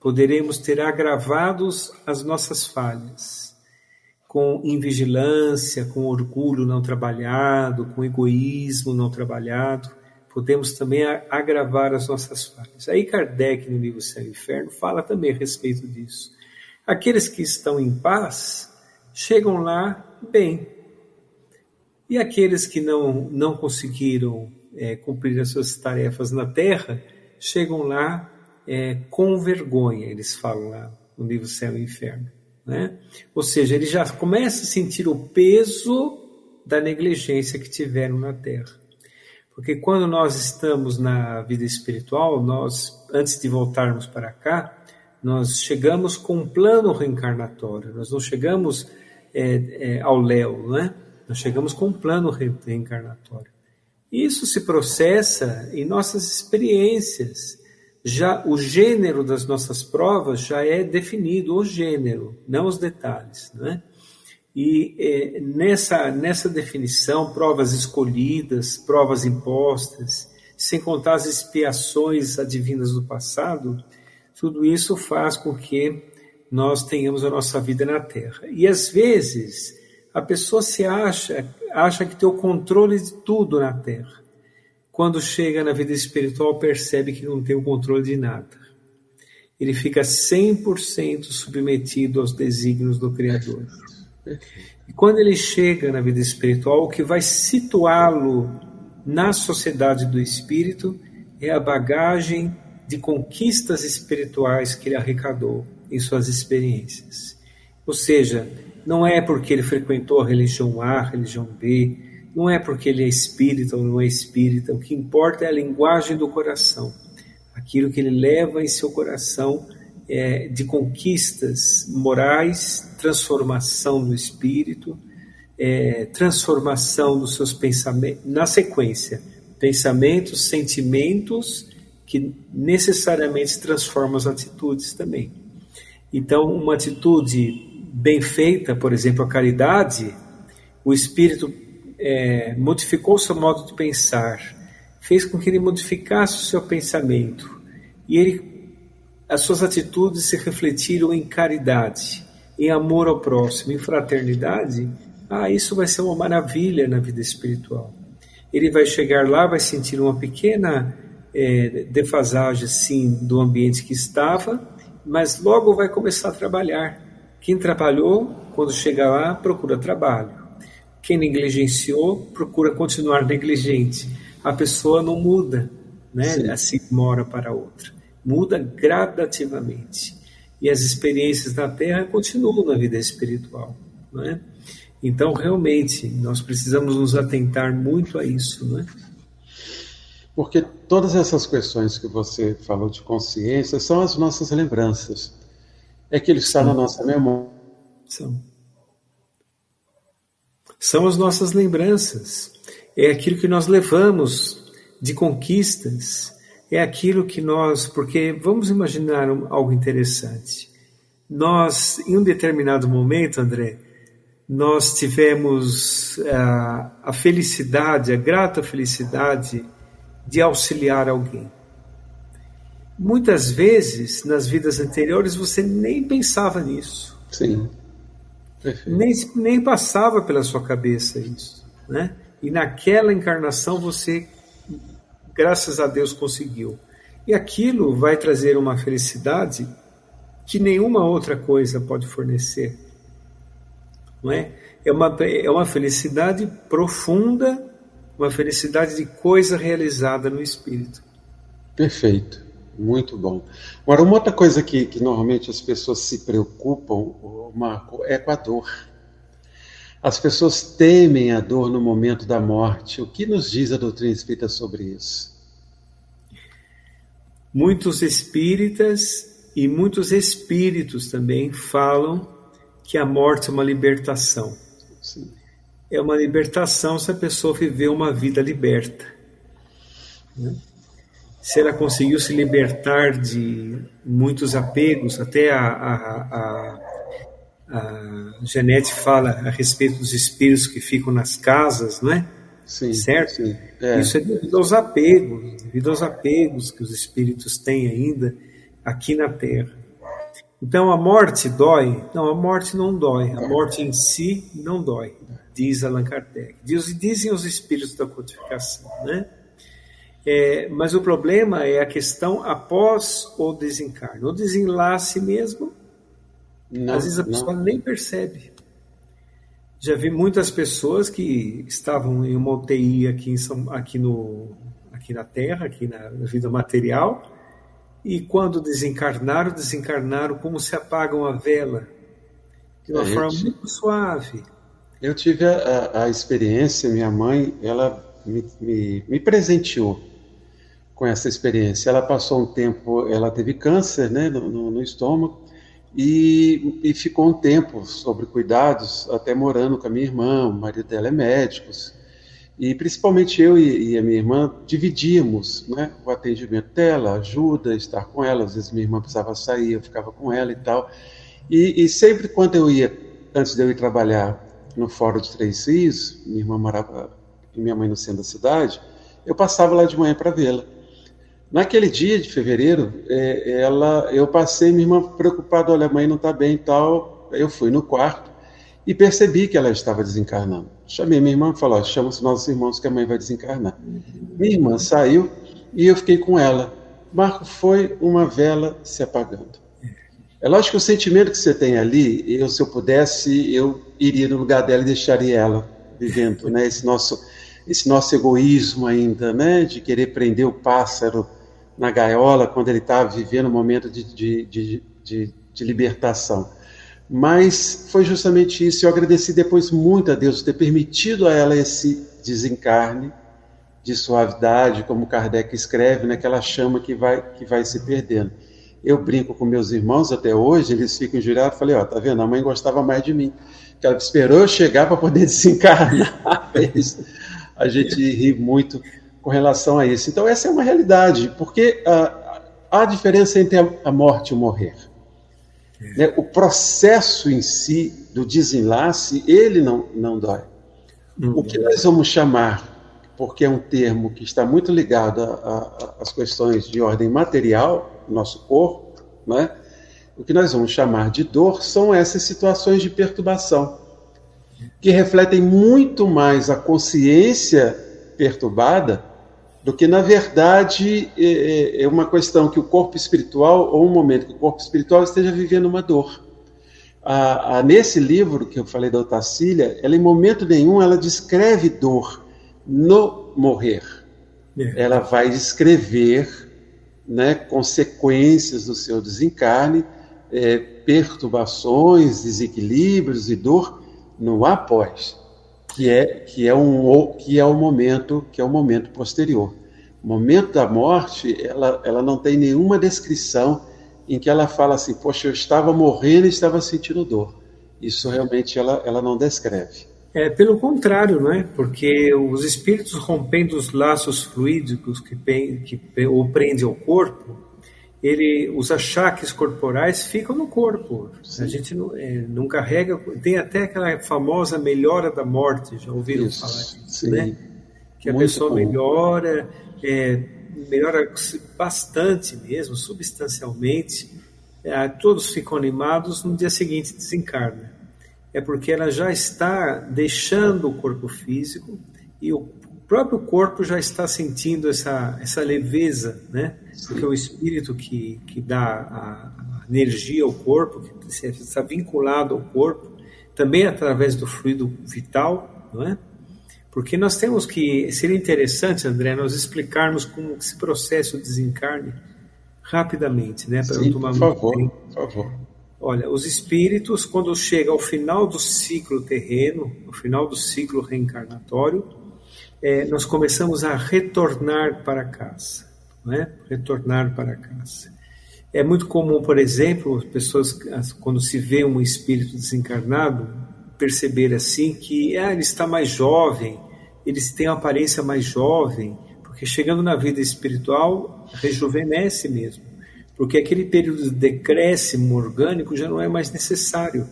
poderemos ter agravados as nossas falhas, com invigilância, com orgulho não trabalhado, com egoísmo não trabalhado, podemos também agravar as nossas falhas. Aí Kardec, no livro Céu e Inferno, fala também a respeito disso. Aqueles que estão em paz chegam lá bem. E aqueles que não, não conseguiram é, cumprir as suas tarefas na terra chegam lá é, com vergonha, eles falam lá no livro Céu e Inferno. Né? Ou seja, eles já começam a sentir o peso da negligência que tiveram na terra. Porque quando nós estamos na vida espiritual, nós, antes de voltarmos para cá, nós chegamos com um plano reencarnatório, nós não chegamos é, é, ao léu, né? nós chegamos com um plano reencarnatório. Isso se processa em nossas experiências. Já o gênero das nossas provas já é definido, o gênero, não os detalhes. Né? E é, nessa, nessa definição, provas escolhidas, provas impostas, sem contar as expiações advindas do passado, tudo isso faz com que nós tenhamos a nossa vida na Terra. E às vezes a pessoa se acha, acha que tem o controle de tudo na Terra. Quando chega na vida espiritual, percebe que não tem o controle de nada. Ele fica 100% submetido aos desígnios do Criador. E quando ele chega na vida espiritual, o que vai situá-lo na sociedade do espírito é a bagagem de conquistas espirituais que ele arrecadou em suas experiências. Ou seja, não é porque ele frequentou a religião A, a religião B, não é porque ele é espírita ou não é espírita, o que importa é a linguagem do coração, aquilo que ele leva em seu coração é, de conquistas morais, transformação do espírito, é, transformação dos seus pensamentos, na sequência, pensamentos, sentimentos que necessariamente transforma as atitudes também. Então, uma atitude bem feita, por exemplo, a caridade, o espírito é, modificou seu modo de pensar, fez com que ele modificasse o seu pensamento e ele, as suas atitudes se refletiram em caridade, em amor ao próximo, em fraternidade. Ah, isso vai ser uma maravilha na vida espiritual. Ele vai chegar lá, vai sentir uma pequena é, defasagem sim do ambiente que estava, mas logo vai começar a trabalhar. Quem trabalhou, quando chega lá, procura trabalho. Quem negligenciou, procura continuar negligente. A pessoa não muda, né? Sim. Assim mora para outra. Muda gradativamente. E as experiências na Terra continuam na vida espiritual, não é? Então, realmente, nós precisamos nos atentar muito a isso, não é? Porque todas essas questões que você falou de consciência são as nossas lembranças. É aquilo que está na nossa memória. São. São as nossas lembranças. É aquilo que nós levamos de conquistas. É aquilo que nós. Porque vamos imaginar algo interessante. Nós, em um determinado momento, André, nós tivemos a, a felicidade, a grata felicidade de auxiliar alguém. muitas vezes nas vidas anteriores você nem pensava nisso. Sim. Nem, nem passava pela sua cabeça isso, né? E naquela encarnação você, graças a Deus, conseguiu. E aquilo vai trazer uma felicidade que nenhuma outra coisa pode fornecer. Não é? É uma, é uma felicidade profunda, uma felicidade de coisa realizada no espírito. Perfeito, muito bom. Agora, uma outra coisa que, que normalmente as pessoas se preocupam, Marco, é com a dor. As pessoas temem a dor no momento da morte. O que nos diz a doutrina espírita sobre isso? Muitos espíritas e muitos espíritos também falam que a morte é uma libertação. Sim. É uma libertação se a pessoa viver uma vida liberta. Né? Se ela conseguiu se libertar de muitos apegos, até a, a, a a Janete fala a respeito dos espíritos que ficam nas casas, não é? Sim, certo? Sim. É. Isso é devido aos apegos, devido aos apegos que os espíritos têm ainda aqui na Terra. Então a morte dói? Não, a morte não dói. A morte em si não dói, diz Allan Kardec. Diz, dizem os espíritos da codificação, né? É, mas o problema é a questão após o desencarne. O desenlace mesmo não, Às vezes a pessoa não. nem percebe. Já vi muitas pessoas que estavam em uma UTI aqui, em São, aqui, no, aqui na Terra, aqui na vida material, e quando desencarnaram, desencarnaram como se apaga uma vela, de uma é, forma tive, muito suave. Eu tive a, a, experiência, minha mãe, ela me, me, me presenteou com essa experiência. Ela passou um tempo, ela teve câncer né, no, no, no estômago, e, e, ficou um tempo sobre cuidados, até morando com a minha irmã, o marido dela é médico, e principalmente eu e, e a minha irmã dividíamos né, o atendimento dela, ajuda, estar com ela, às vezes minha irmã precisava sair, eu ficava com ela e tal, e, e sempre quando eu ia, antes de eu ir trabalhar no Fórum de Três Rios, minha irmã morava e minha mãe no centro da cidade, eu passava lá de manhã para vê-la. Naquele dia de fevereiro, é, ela, eu passei, minha irmã preocupada, olha, a mãe não está bem e tal. Eu fui no quarto e percebi que ela estava desencarnando. Chamei minha irmã e falei, chama os nossos irmãos que a mãe vai desencarnar. Minha irmã saiu e eu fiquei com ela. Marco, foi uma vela se apagando. É lógico que o sentimento que você tem ali, eu, se eu pudesse, eu iria no lugar dela e deixaria ela vivendo, né? Esse nosso, esse nosso egoísmo ainda, né? De querer prender o pássaro na gaiola quando ele estava vivendo um momento de, de, de, de, de libertação. Mas foi justamente isso. Eu agradeci depois muito a Deus ter permitido a ela esse desencarne de suavidade, como Kardec escreve, naquela chama que vai, que vai se perdendo. Eu brinco com meus irmãos até hoje, eles ficam injuriados. Falei, ó, tá vendo? A mãe gostava mais de mim. Que ela esperou eu chegar para poder desencarnar. a gente ri muito com relação a isso. Então, essa é uma realidade, porque uh, há diferença entre a, morte e o morrer. Né? O processo em si, do desenlace, ele não, não dói. Uhum. O que nós vamos chamar, porque é um termo que está muito ligado às questões de ordem material, nosso corpo, né? o que nós vamos chamar de dor são essas situações de perturbação, que refletem muito mais a consciência perturbada do que, na verdade, é, é, é uma questão que o corpo espiritual, ou um momento que o corpo espiritual esteja vivendo uma dor. A, a, nesse livro que eu falei da Otacília, ela em momento nenhum ela descreve dor no morrer. É. Ela vai descrever né, consequências do seu desencarne, é, perturbações, desequilíbrios e dor no após que é que é um que é o momento que é o momento posterior. O momento da morte, ela ela não tem nenhuma descrição em que ela fala assim, poxa, eu estava morrendo e estava sentindo dor. Isso realmente ela ela não descreve. É pelo contrário, não é? Porque os espíritos rompendo os laços fluídicos que, que o prendem ao corpo, ele, os achaques corporais ficam no corpo. Sim. A gente não, é, não, carrega. Tem até aquela famosa melhora da morte, já ouviram Isso. falar disso, Sim. né? Que a Muito pessoa bom. melhora, é, melhora bastante mesmo, substancialmente. É, todos ficam animados, no dia seguinte desencarna. É porque ela já está deixando o corpo físico e o próprio corpo já está sentindo essa, essa leveza, né? Porque o espírito que, que dá a, energia ao corpo, que está vinculado ao corpo, também através do fluido vital, não é? Porque nós temos que. Seria interessante, André, nós explicarmos como esse processo desencarne rapidamente, né? Para Sim, tomar por favor, tempo. por favor. Olha, os espíritos, quando chega ao final do ciclo terreno, ao final do ciclo reencarnatório, é, nós começamos a retornar para casa, né? Retornar para casa. É muito comum, por exemplo, as pessoas, quando se vê um espírito desencarnado, perceber assim que ah, ele está mais jovem, ele tem uma aparência mais jovem, porque chegando na vida espiritual, rejuvenesce mesmo. Porque aquele período de decréscimo orgânico já não é mais necessário.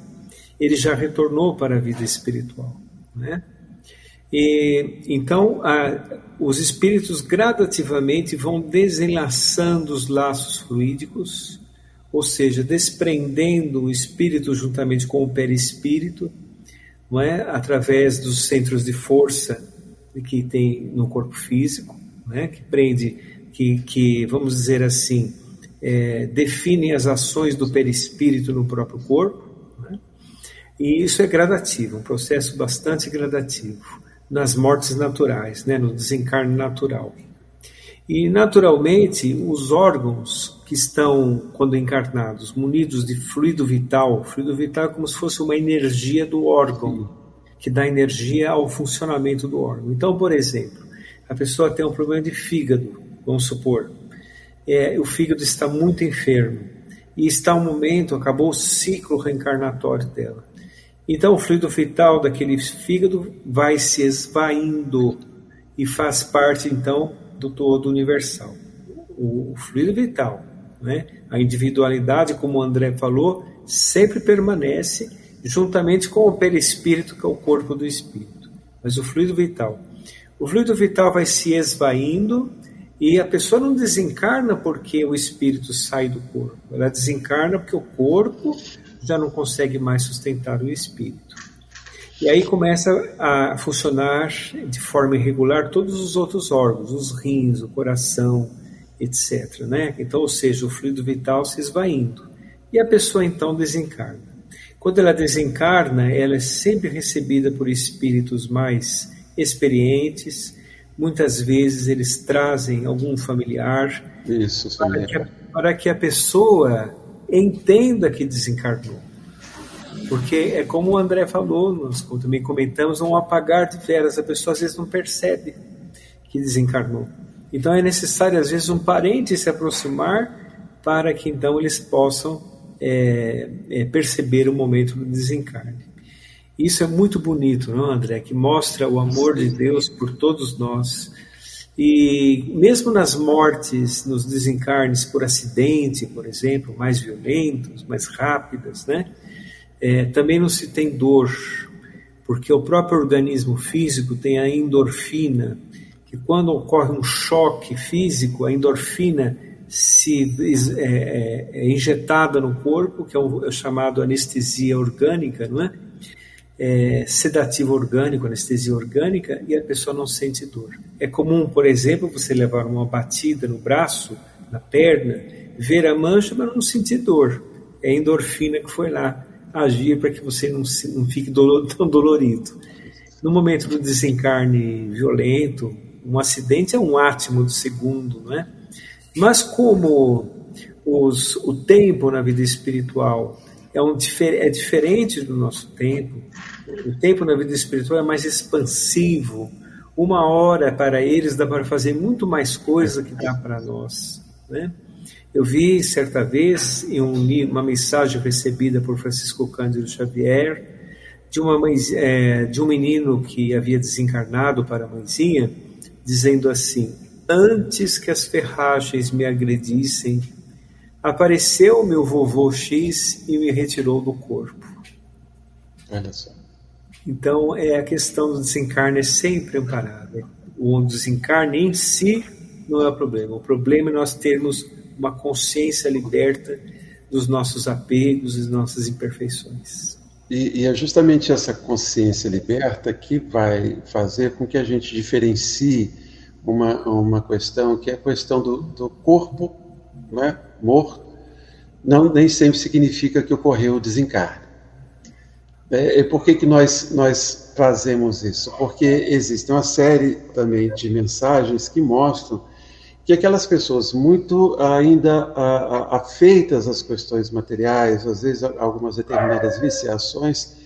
Ele já retornou para a vida espiritual. Né? E, então, a, os espíritos gradativamente vão desenlaçando os laços fluídicos, ou seja, desprendendo o espírito juntamente com o perispírito, não é? através dos centros de força que tem no corpo físico, né? que prende, que, que vamos dizer assim, é, definem as ações do perispírito no próprio corpo. Né? E isso é gradativo, um processo bastante gradativo nas mortes naturais, né? no desencarne natural. E, naturalmente, os órgãos que estão, quando encarnados, munidos de fluido vital, fluido vital é como se fosse uma energia do órgão, que dá energia ao funcionamento do órgão. Então, por exemplo, a pessoa tem um problema de fígado, vamos supor, é, o fígado está muito enfermo, e está um momento, acabou o ciclo reencarnatório dela. Então, o fluido vital daquele fígado vai se esvaindo e faz parte, então, do todo universal. O, o fluido vital, né? a individualidade, como o André falou, sempre permanece juntamente com o perispírito, que é o corpo do espírito. Mas o fluido vital. O fluido vital vai se esvaindo e a pessoa não desencarna porque o espírito sai do corpo. Ela desencarna porque o corpo já não consegue mais sustentar o espírito. E aí começa a funcionar de forma irregular todos os outros órgãos, os rins, o coração, etc. Né? Então, ou seja, o fluido vital se esvaindo. E a pessoa então desencarna. Quando ela desencarna, ela é sempre recebida por espíritos mais experientes. Muitas vezes eles trazem algum familiar Isso, para, que a, para que a pessoa entenda que desencarnou. Porque é como o André falou, nós também comentamos, um apagar de velas. A pessoa às vezes não percebe que desencarnou. Então é necessário, às vezes, um parente se aproximar para que então eles possam é, é, perceber o momento do desencarne. Isso é muito bonito, não, André? Que mostra o amor de Deus por todos nós. E mesmo nas mortes, nos desencarnes por acidente, por exemplo, mais violentos, mais rápidas, né? É, também não se tem dor, porque o próprio organismo físico tem a endorfina, que quando ocorre um choque físico, a endorfina se é, é, é injetada no corpo, que é o, é o chamado anestesia orgânica, não é? é? sedativo orgânico, anestesia orgânica, e a pessoa não sente dor. É comum, por exemplo, você levar uma batida no braço, na perna, ver a mancha, mas não sentir dor. É a endorfina que foi lá agir para que você não, não fique tão dolorido. No momento do desencarne violento, um acidente é um átimo do segundo, não é? Mas como os, o tempo na vida espiritual é, um, é diferente do nosso tempo, o tempo na vida espiritual é mais expansivo. Uma hora para eles dá para fazer muito mais coisa que dá para nós, né? Eu vi certa vez em um, uma mensagem recebida por Francisco Cândido Xavier de, uma é, de um menino que havia desencarnado para a mãezinha, dizendo assim: Antes que as ferragens me agredissem, apareceu meu vovô X e me retirou do corpo. Olha só. Então, é a questão do desencarne é sempre amparada. O desencarne em si não é o problema. O problema é nós termos uma consciência liberta dos nossos apegos e nossas imperfeições. E, e, é justamente essa consciência liberta que vai fazer com que a gente diferencie uma, uma questão que é a questão do, do corpo né, morto, não nem sempre significa que ocorreu o desencarne. É, e por que, que nós, nós fazemos isso? Porque existe uma série também de mensagens que mostram que aquelas pessoas muito ainda afeitas às questões materiais, às vezes algumas determinadas viciações,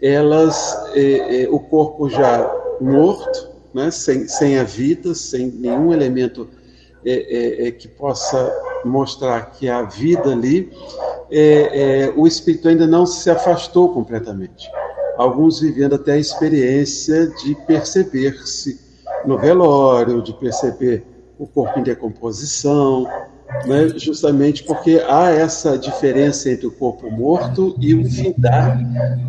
elas, é, é, o corpo já morto, né, sem, sem a vida, sem nenhum elemento é, é, é que possa mostrar que há vida ali, é, o espírito ainda não se afastou completamente. Alguns vivendo até a experiência de perceber-se no velório, de perceber o corpo em decomposição, né, justamente porque há essa diferença entre o corpo morto e o findar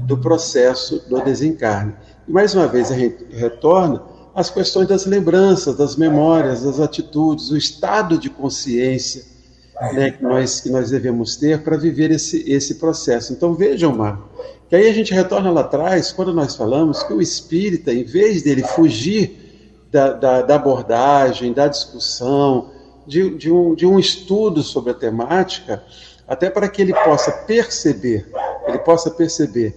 do processo do desencarne. E mais uma vez a gente retorna às questões das lembranças, das memórias, das atitudes, o estado de consciência né, que, nós, que nós devemos ter para viver esse, esse processo. Então vejam, Marco, que aí a gente retorna lá atrás, quando nós falamos que o espírita, em vez dele fugir da, da, da abordagem, da discussão, de, de, um, de um estudo sobre a temática, até para que ele possa perceber, ele possa perceber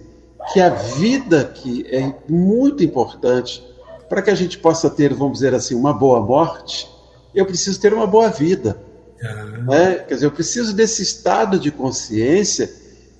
que a vida aqui é muito importante para que a gente possa ter, vamos dizer assim, uma boa morte, eu preciso ter uma boa vida. Uhum. Né? Quer dizer, eu preciso desse estado de consciência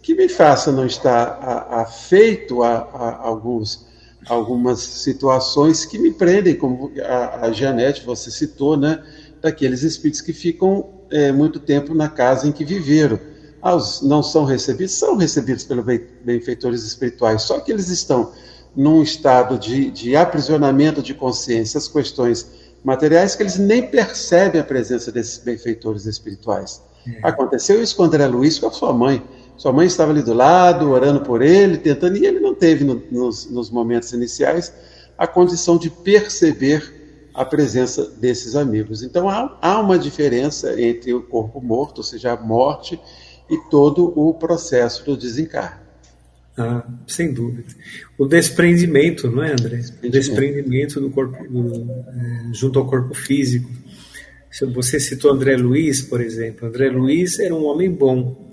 que me faça não estar afeito a, a, a alguns algumas situações que me prendem, como a, a Janete, você citou, né, daqueles espíritos que ficam é, muito tempo na casa em que viveram. Ah, não são recebidos? São recebidos pelos benfeitores espirituais, só que eles estão num estado de, de aprisionamento de consciência, as questões materiais, que eles nem percebem a presença desses benfeitores espirituais. É. Aconteceu isso com André Luiz, com a sua mãe. Sua mãe estava ali do lado, orando por ele, tentando, e ele não teve no, nos, nos momentos iniciais a condição de perceber a presença desses amigos. Então há, há uma diferença entre o corpo morto, ou seja, a morte, e todo o processo do desencarne. Ah, sem dúvida. O desprendimento, não é, André? O desprendimento do corpo do, é, junto ao corpo físico. Você citou André Luiz, por exemplo. André Luiz era um homem bom,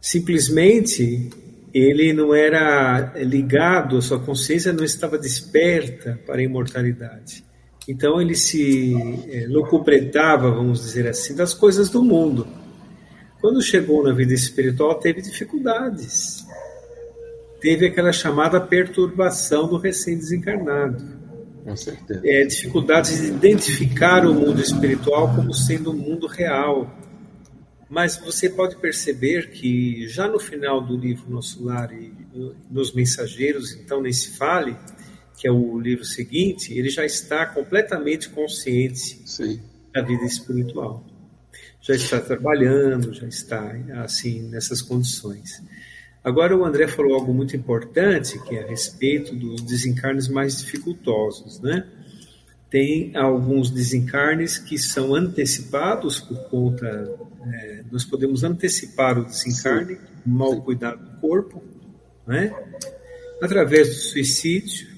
Simplesmente ele não era ligado, a sua consciência não estava desperta para a imortalidade. Então ele se é, vamos dizer assim, das coisas do mundo. Quando chegou na vida espiritual, teve dificuldades. Teve aquela chamada perturbação do recém-desencarnado. Com certeza. É, dificuldades de identificar o mundo espiritual como sendo um mundo real mas você pode perceber que já no final do livro Nosso Lar e nos Mensageiros, então nem se fale, que é o livro seguinte, ele já está completamente consciente Sim. da vida espiritual. Já está trabalhando, já está assim nessas condições. Agora o André falou algo muito importante, que é a respeito dos desencarnes mais dificultosos, né? tem alguns desencarnes que são antecipados por conta. É, nós podemos antecipar o desencarne, Sim. mal cuidado do corpo, né? através do suicídio,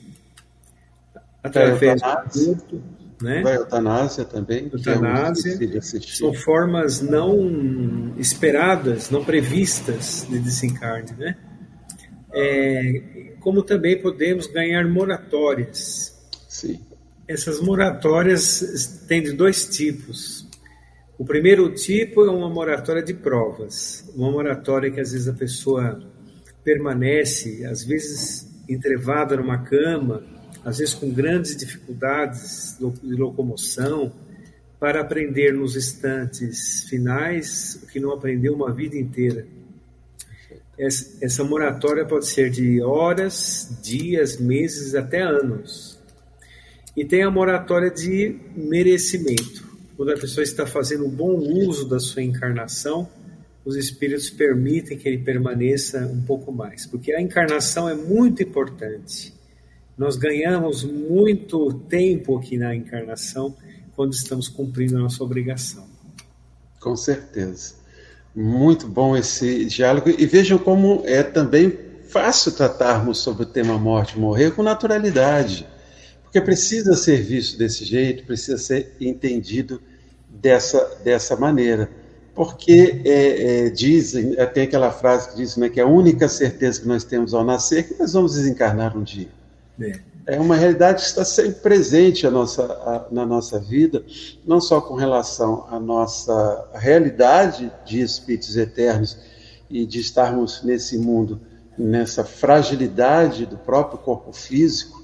através do furto, né? Eutanásia também. Eutanásia. É são formas não esperadas, não previstas de desencarne. Né? É, como também podemos ganhar moratórias. Sim essas moratórias têm de dois tipos. O primeiro tipo é uma moratória de provas, uma moratória que às vezes a pessoa permanece, às vezes entrevada numa cama, às vezes com grandes dificuldades de locomoção, para aprender nos instantes finais o que não aprendeu uma vida inteira. Essa moratória pode ser de horas, dias, meses, até anos. E tem a moratória de merecimento. Quando a pessoa está fazendo um bom uso da sua encarnação, os espíritos permitem que ele permaneça um pouco mais, porque a encarnação é muito importante. Nós ganhamos muito tempo aqui na encarnação quando estamos cumprindo a nossa obrigação. Com certeza. Muito bom esse diálogo. E vejam como é também fácil tratarmos sobre o tema morte e morrer com naturalidade. Porque precisa ser visto desse jeito, precisa ser entendido dessa, dessa maneira. Porque é, é, dizem, é, tem aquela frase que diz né, que a única certeza que nós temos ao nascer é que nós vamos desencarnar um dia. É é uma realidade que está sempre presente a nossa, a, na nossa vida, não só com relação à nossa realidade de espíritos eternos e de estarmos nesse mundo, nessa fragilidade do próprio corpo físico,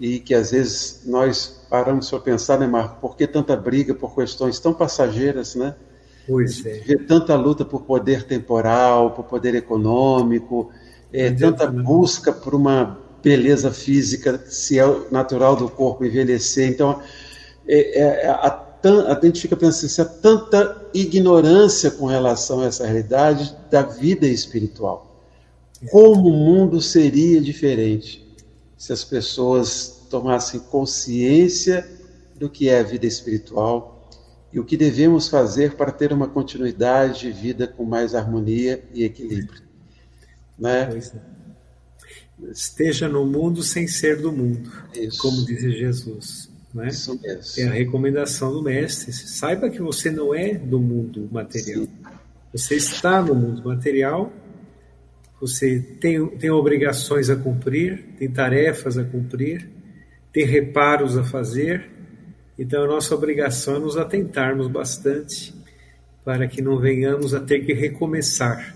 e que às vezes nós paramos para pensar, né, Marco, por que tanta briga por questões tão passageiras, né? Pois é. Ver tanta luta por poder temporal, por poder econômico, é, tanta busca por uma beleza física, se é natural do corpo envelhecer. Então, é, é, é a, a, gente fica pensando se há tanta ignorância com relação a essa realidade da vida espiritual. Como o mundo seria diferente se as pessoas tomassem consciência do que é a vida espiritual e o que devemos fazer para ter uma continuidade de vida com mais harmonia e equilíbrio. Né? Pois é esteja no mundo sem ser do mundo, Isso. como diz Jesus. Né? Isso mesmo. É a recomendação do mestre. Saiba que você não é do mundo material. Sim. Você está no mundo material, você tem, tem obrigações a cumprir, tem tarefas a cumprir, tem reparos a fazer. Então, a nossa obrigação é nos atentarmos bastante para que não venhamos a ter que recomeçar,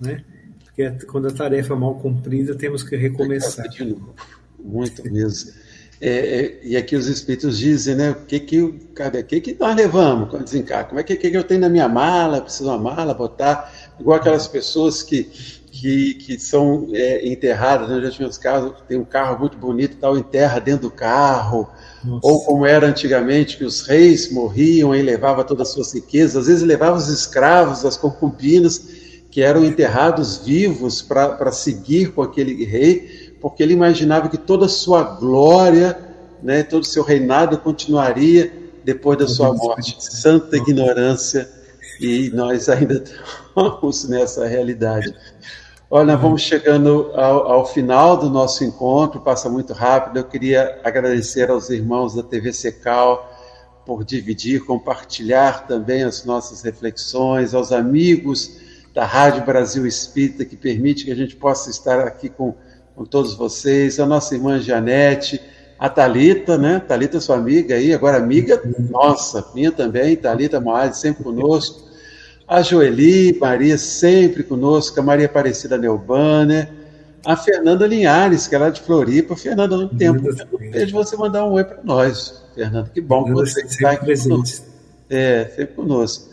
né? Porque é quando a tarefa é mal cumprida, temos que recomeçar. De novo. Muito mesmo. É, é, e aqui os espíritos dizem, né? O que que, cara, que, que nós levamos quando desencarna? Como é que, que eu tenho na minha mala? Preciso de uma mala, botar. Igual aquelas pessoas que, que, que são é, enterradas, né? já tivemos casos, tem um carro muito bonito tal, enterra dentro do carro. Nossa. Ou como era antigamente, que os reis morriam e levavam todas as suas riquezas, às vezes levavam os escravos, as concubinas, que eram enterrados vivos para seguir com aquele rei, porque ele imaginava que toda a sua glória, né, todo o seu reinado continuaria depois da sua morte. Santa ignorância, e nós ainda estamos nessa realidade. Olha, vamos chegando ao, ao, final do nosso encontro, passa muito rápido. Eu queria agradecer aos irmãos da TV Secal por dividir, compartilhar também as nossas reflexões, aos amigos da Rádio Brasil Espírita, que permite que a gente possa estar aqui com, com todos vocês, a nossa irmã Janete, a Talita, né? Talita, sua amiga aí, agora amiga nossa, minha também, Talita Moades, sempre conosco. A Joeli, Maria, sempre conosco, a Maria Aparecida Neubana, a Fernanda Linhares, que é lá de Floripa. Fernanda, há um tempo vejo você mandar um oi para nós. Fernanda, que bom que você está aqui conosco. É, sempre conosco.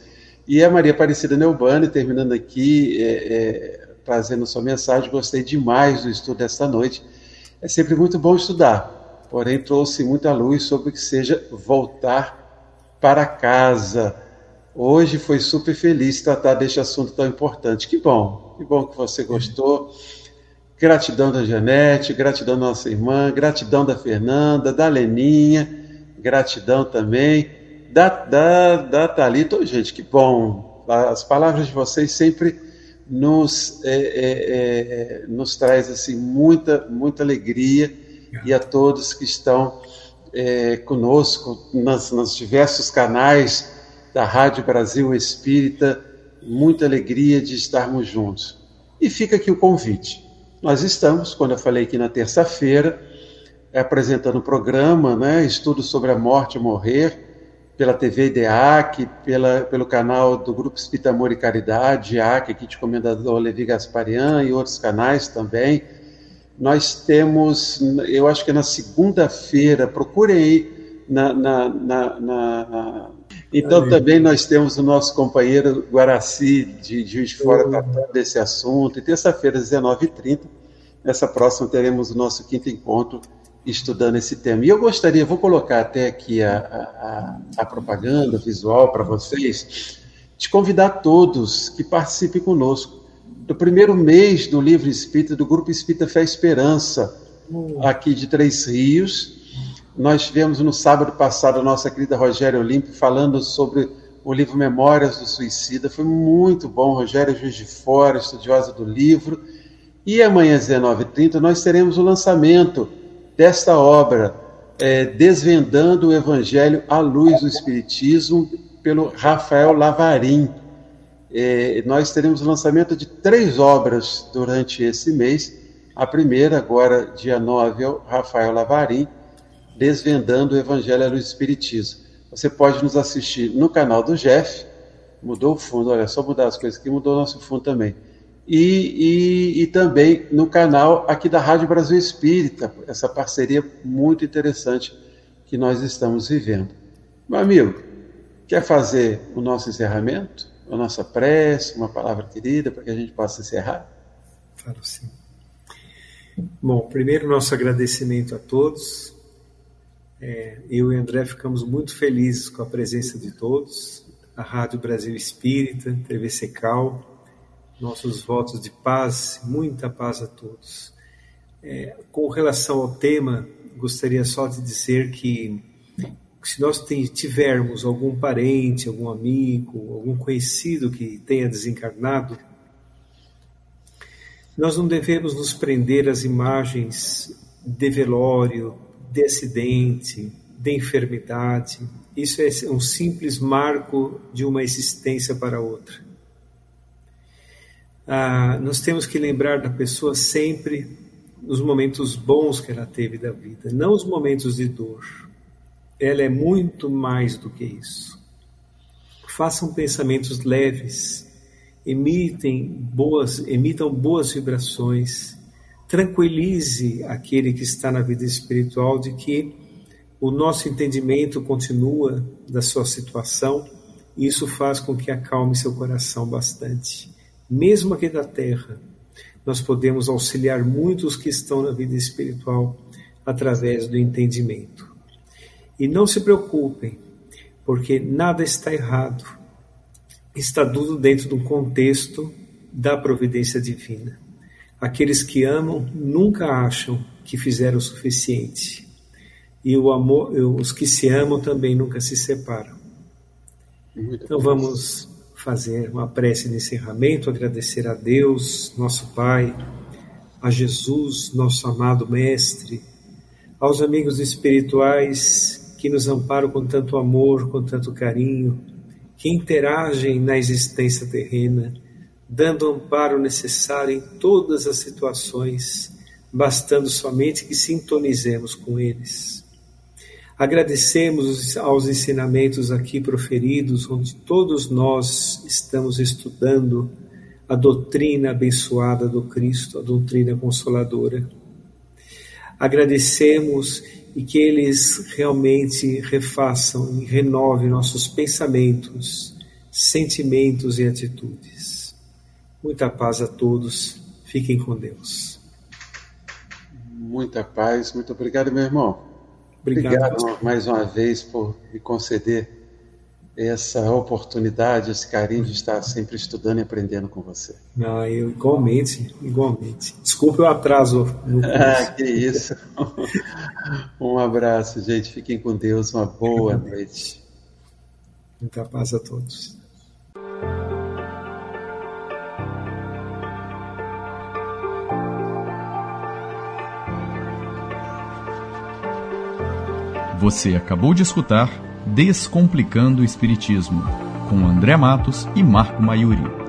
E a Maria Aparecida Neubani, terminando aqui, é, é, trazendo sua mensagem, gostei demais do estudo desta noite. É sempre muito bom estudar, porém trouxe muita luz sobre o que seja voltar para casa. Hoje foi super feliz tratar deste assunto tão importante. Que bom, que bom que você gostou. Gratidão da Janete, gratidão da nossa irmã, gratidão da Fernanda, da Leninha, gratidão também da, da, da Thalita. Gente, que bom. As palavras de vocês sempre nos, é, é, é, nos traz assim, muita, muita alegria e a todos que estão é, conosco nas, nos diversos canais da Rádio Brasil Espírita, muita alegria de estarmos juntos. E fica aqui o convite. Nós estamos, quando eu falei aqui na terça-feira, apresentando o programa, né, Estudo sobre a Morte e Morrer, pela TV IDEAC, pela, pelo canal do Grupo Espírita Amor e Caridade, IAC, aqui de Comendador Levi Gasparian e outros canais também. Nós temos, eu acho que é na segunda-feira, procurem aí na, na, na, na então também nós temos o nosso companheiro Guaraci de Juiz de Fora tratando desse assunto. E terça-feira, às 19h30, nessa próxima teremos o nosso quinto encontro estudando esse tema. E eu gostaria, vou colocar até aqui a, a, a propaganda visual para vocês, de convidar todos que participem conosco do primeiro mês do Livro Espírita, do Grupo Espírita Fé Esperança, aqui de Três Rios. Nós tivemos no sábado passado a nossa querida Rogéria Olímpio falando sobre o livro Memórias do Suicida. Foi muito bom. Rogéria Juiz de Fora, estudiosa do livro. E amanhã às 19h30 nós teremos o lançamento desta obra, é, Desvendando o Evangelho à Luz do Espiritismo, pelo Rafael Lavarim. É, nós teremos o lançamento de três obras durante esse mês. A primeira, agora, dia 9, é o Rafael Lavarim, Desvendando o Evangelho à Luz do Espiritismo. Você pode nos assistir no canal do Jeff, mudou o fundo, olha, só mudar as coisas aqui, mudou o nosso fundo também e, e, e, também no canal aqui da Rádio Brasil Espírita, essa parceria muito interessante que nós estamos vivendo. Meu amigo, quer fazer o nosso encerramento? A nossa prece, uma palavra querida para que a gente possa encerrar? Falo sim. Bom, primeiro nosso agradecimento a todos. É, eu e André ficamos muito felizes com a presença de todos. A Rádio Brasil Espírita, TV Secal, nossos votos de paz, muita paz a todos. É, com relação ao tema, gostaria só de dizer que se nós tivermos algum parente, algum amigo, algum conhecido que tenha desencarnado, nós não devemos nos prender às imagens de velório, de acidente, de enfermidade. Isso é um simples marco de uma existência para outra. Ah, nós temos que lembrar da pessoa sempre nos momentos bons que ela teve da vida, não os momentos de dor. Ela é muito mais do que isso. Façam pensamentos leves, emitem boas, emitam boas vibrações, tranquilize aquele que está na vida espiritual de que o nosso entendimento continua da sua situação e isso faz com que acalme seu coração bastante mesmo aqui da terra, nós podemos auxiliar muitos que estão na vida espiritual através do entendimento. E não se preocupem, porque nada está errado. Está tudo dentro do contexto da providência divina. Aqueles que amam nunca acham que fizeram o suficiente. E o amor, os que se amam também nunca se separam. Então vamos fazer uma prece de encerramento, agradecer a Deus, nosso Pai, a Jesus, nosso amado Mestre, aos amigos espirituais que nos amparam com tanto amor, com tanto carinho, que interagem na existência terrena, dando amparo necessário em todas as situações, bastando somente que sintonizemos com eles. Agradecemos aos ensinamentos aqui proferidos, onde todos nós estamos estudando a doutrina abençoada do Cristo, a doutrina consoladora. Agradecemos e que eles realmente refaçam e renovem nossos pensamentos, sentimentos e atitudes. Muita paz a todos. Fiquem com Deus. Muita paz. Muito obrigado, meu irmão. Obrigado, Obrigado mais uma vez por me conceder essa oportunidade, esse carinho de estar sempre estudando e aprendendo com você. Ah, eu, igualmente, igualmente. Desculpe o atraso. ah, que isso. um abraço, gente. Fiquem com Deus. Uma boa noite. Muita paz a todos. Você acabou de escutar Descomplicando o Espiritismo, com André Matos e Marco Maiuri.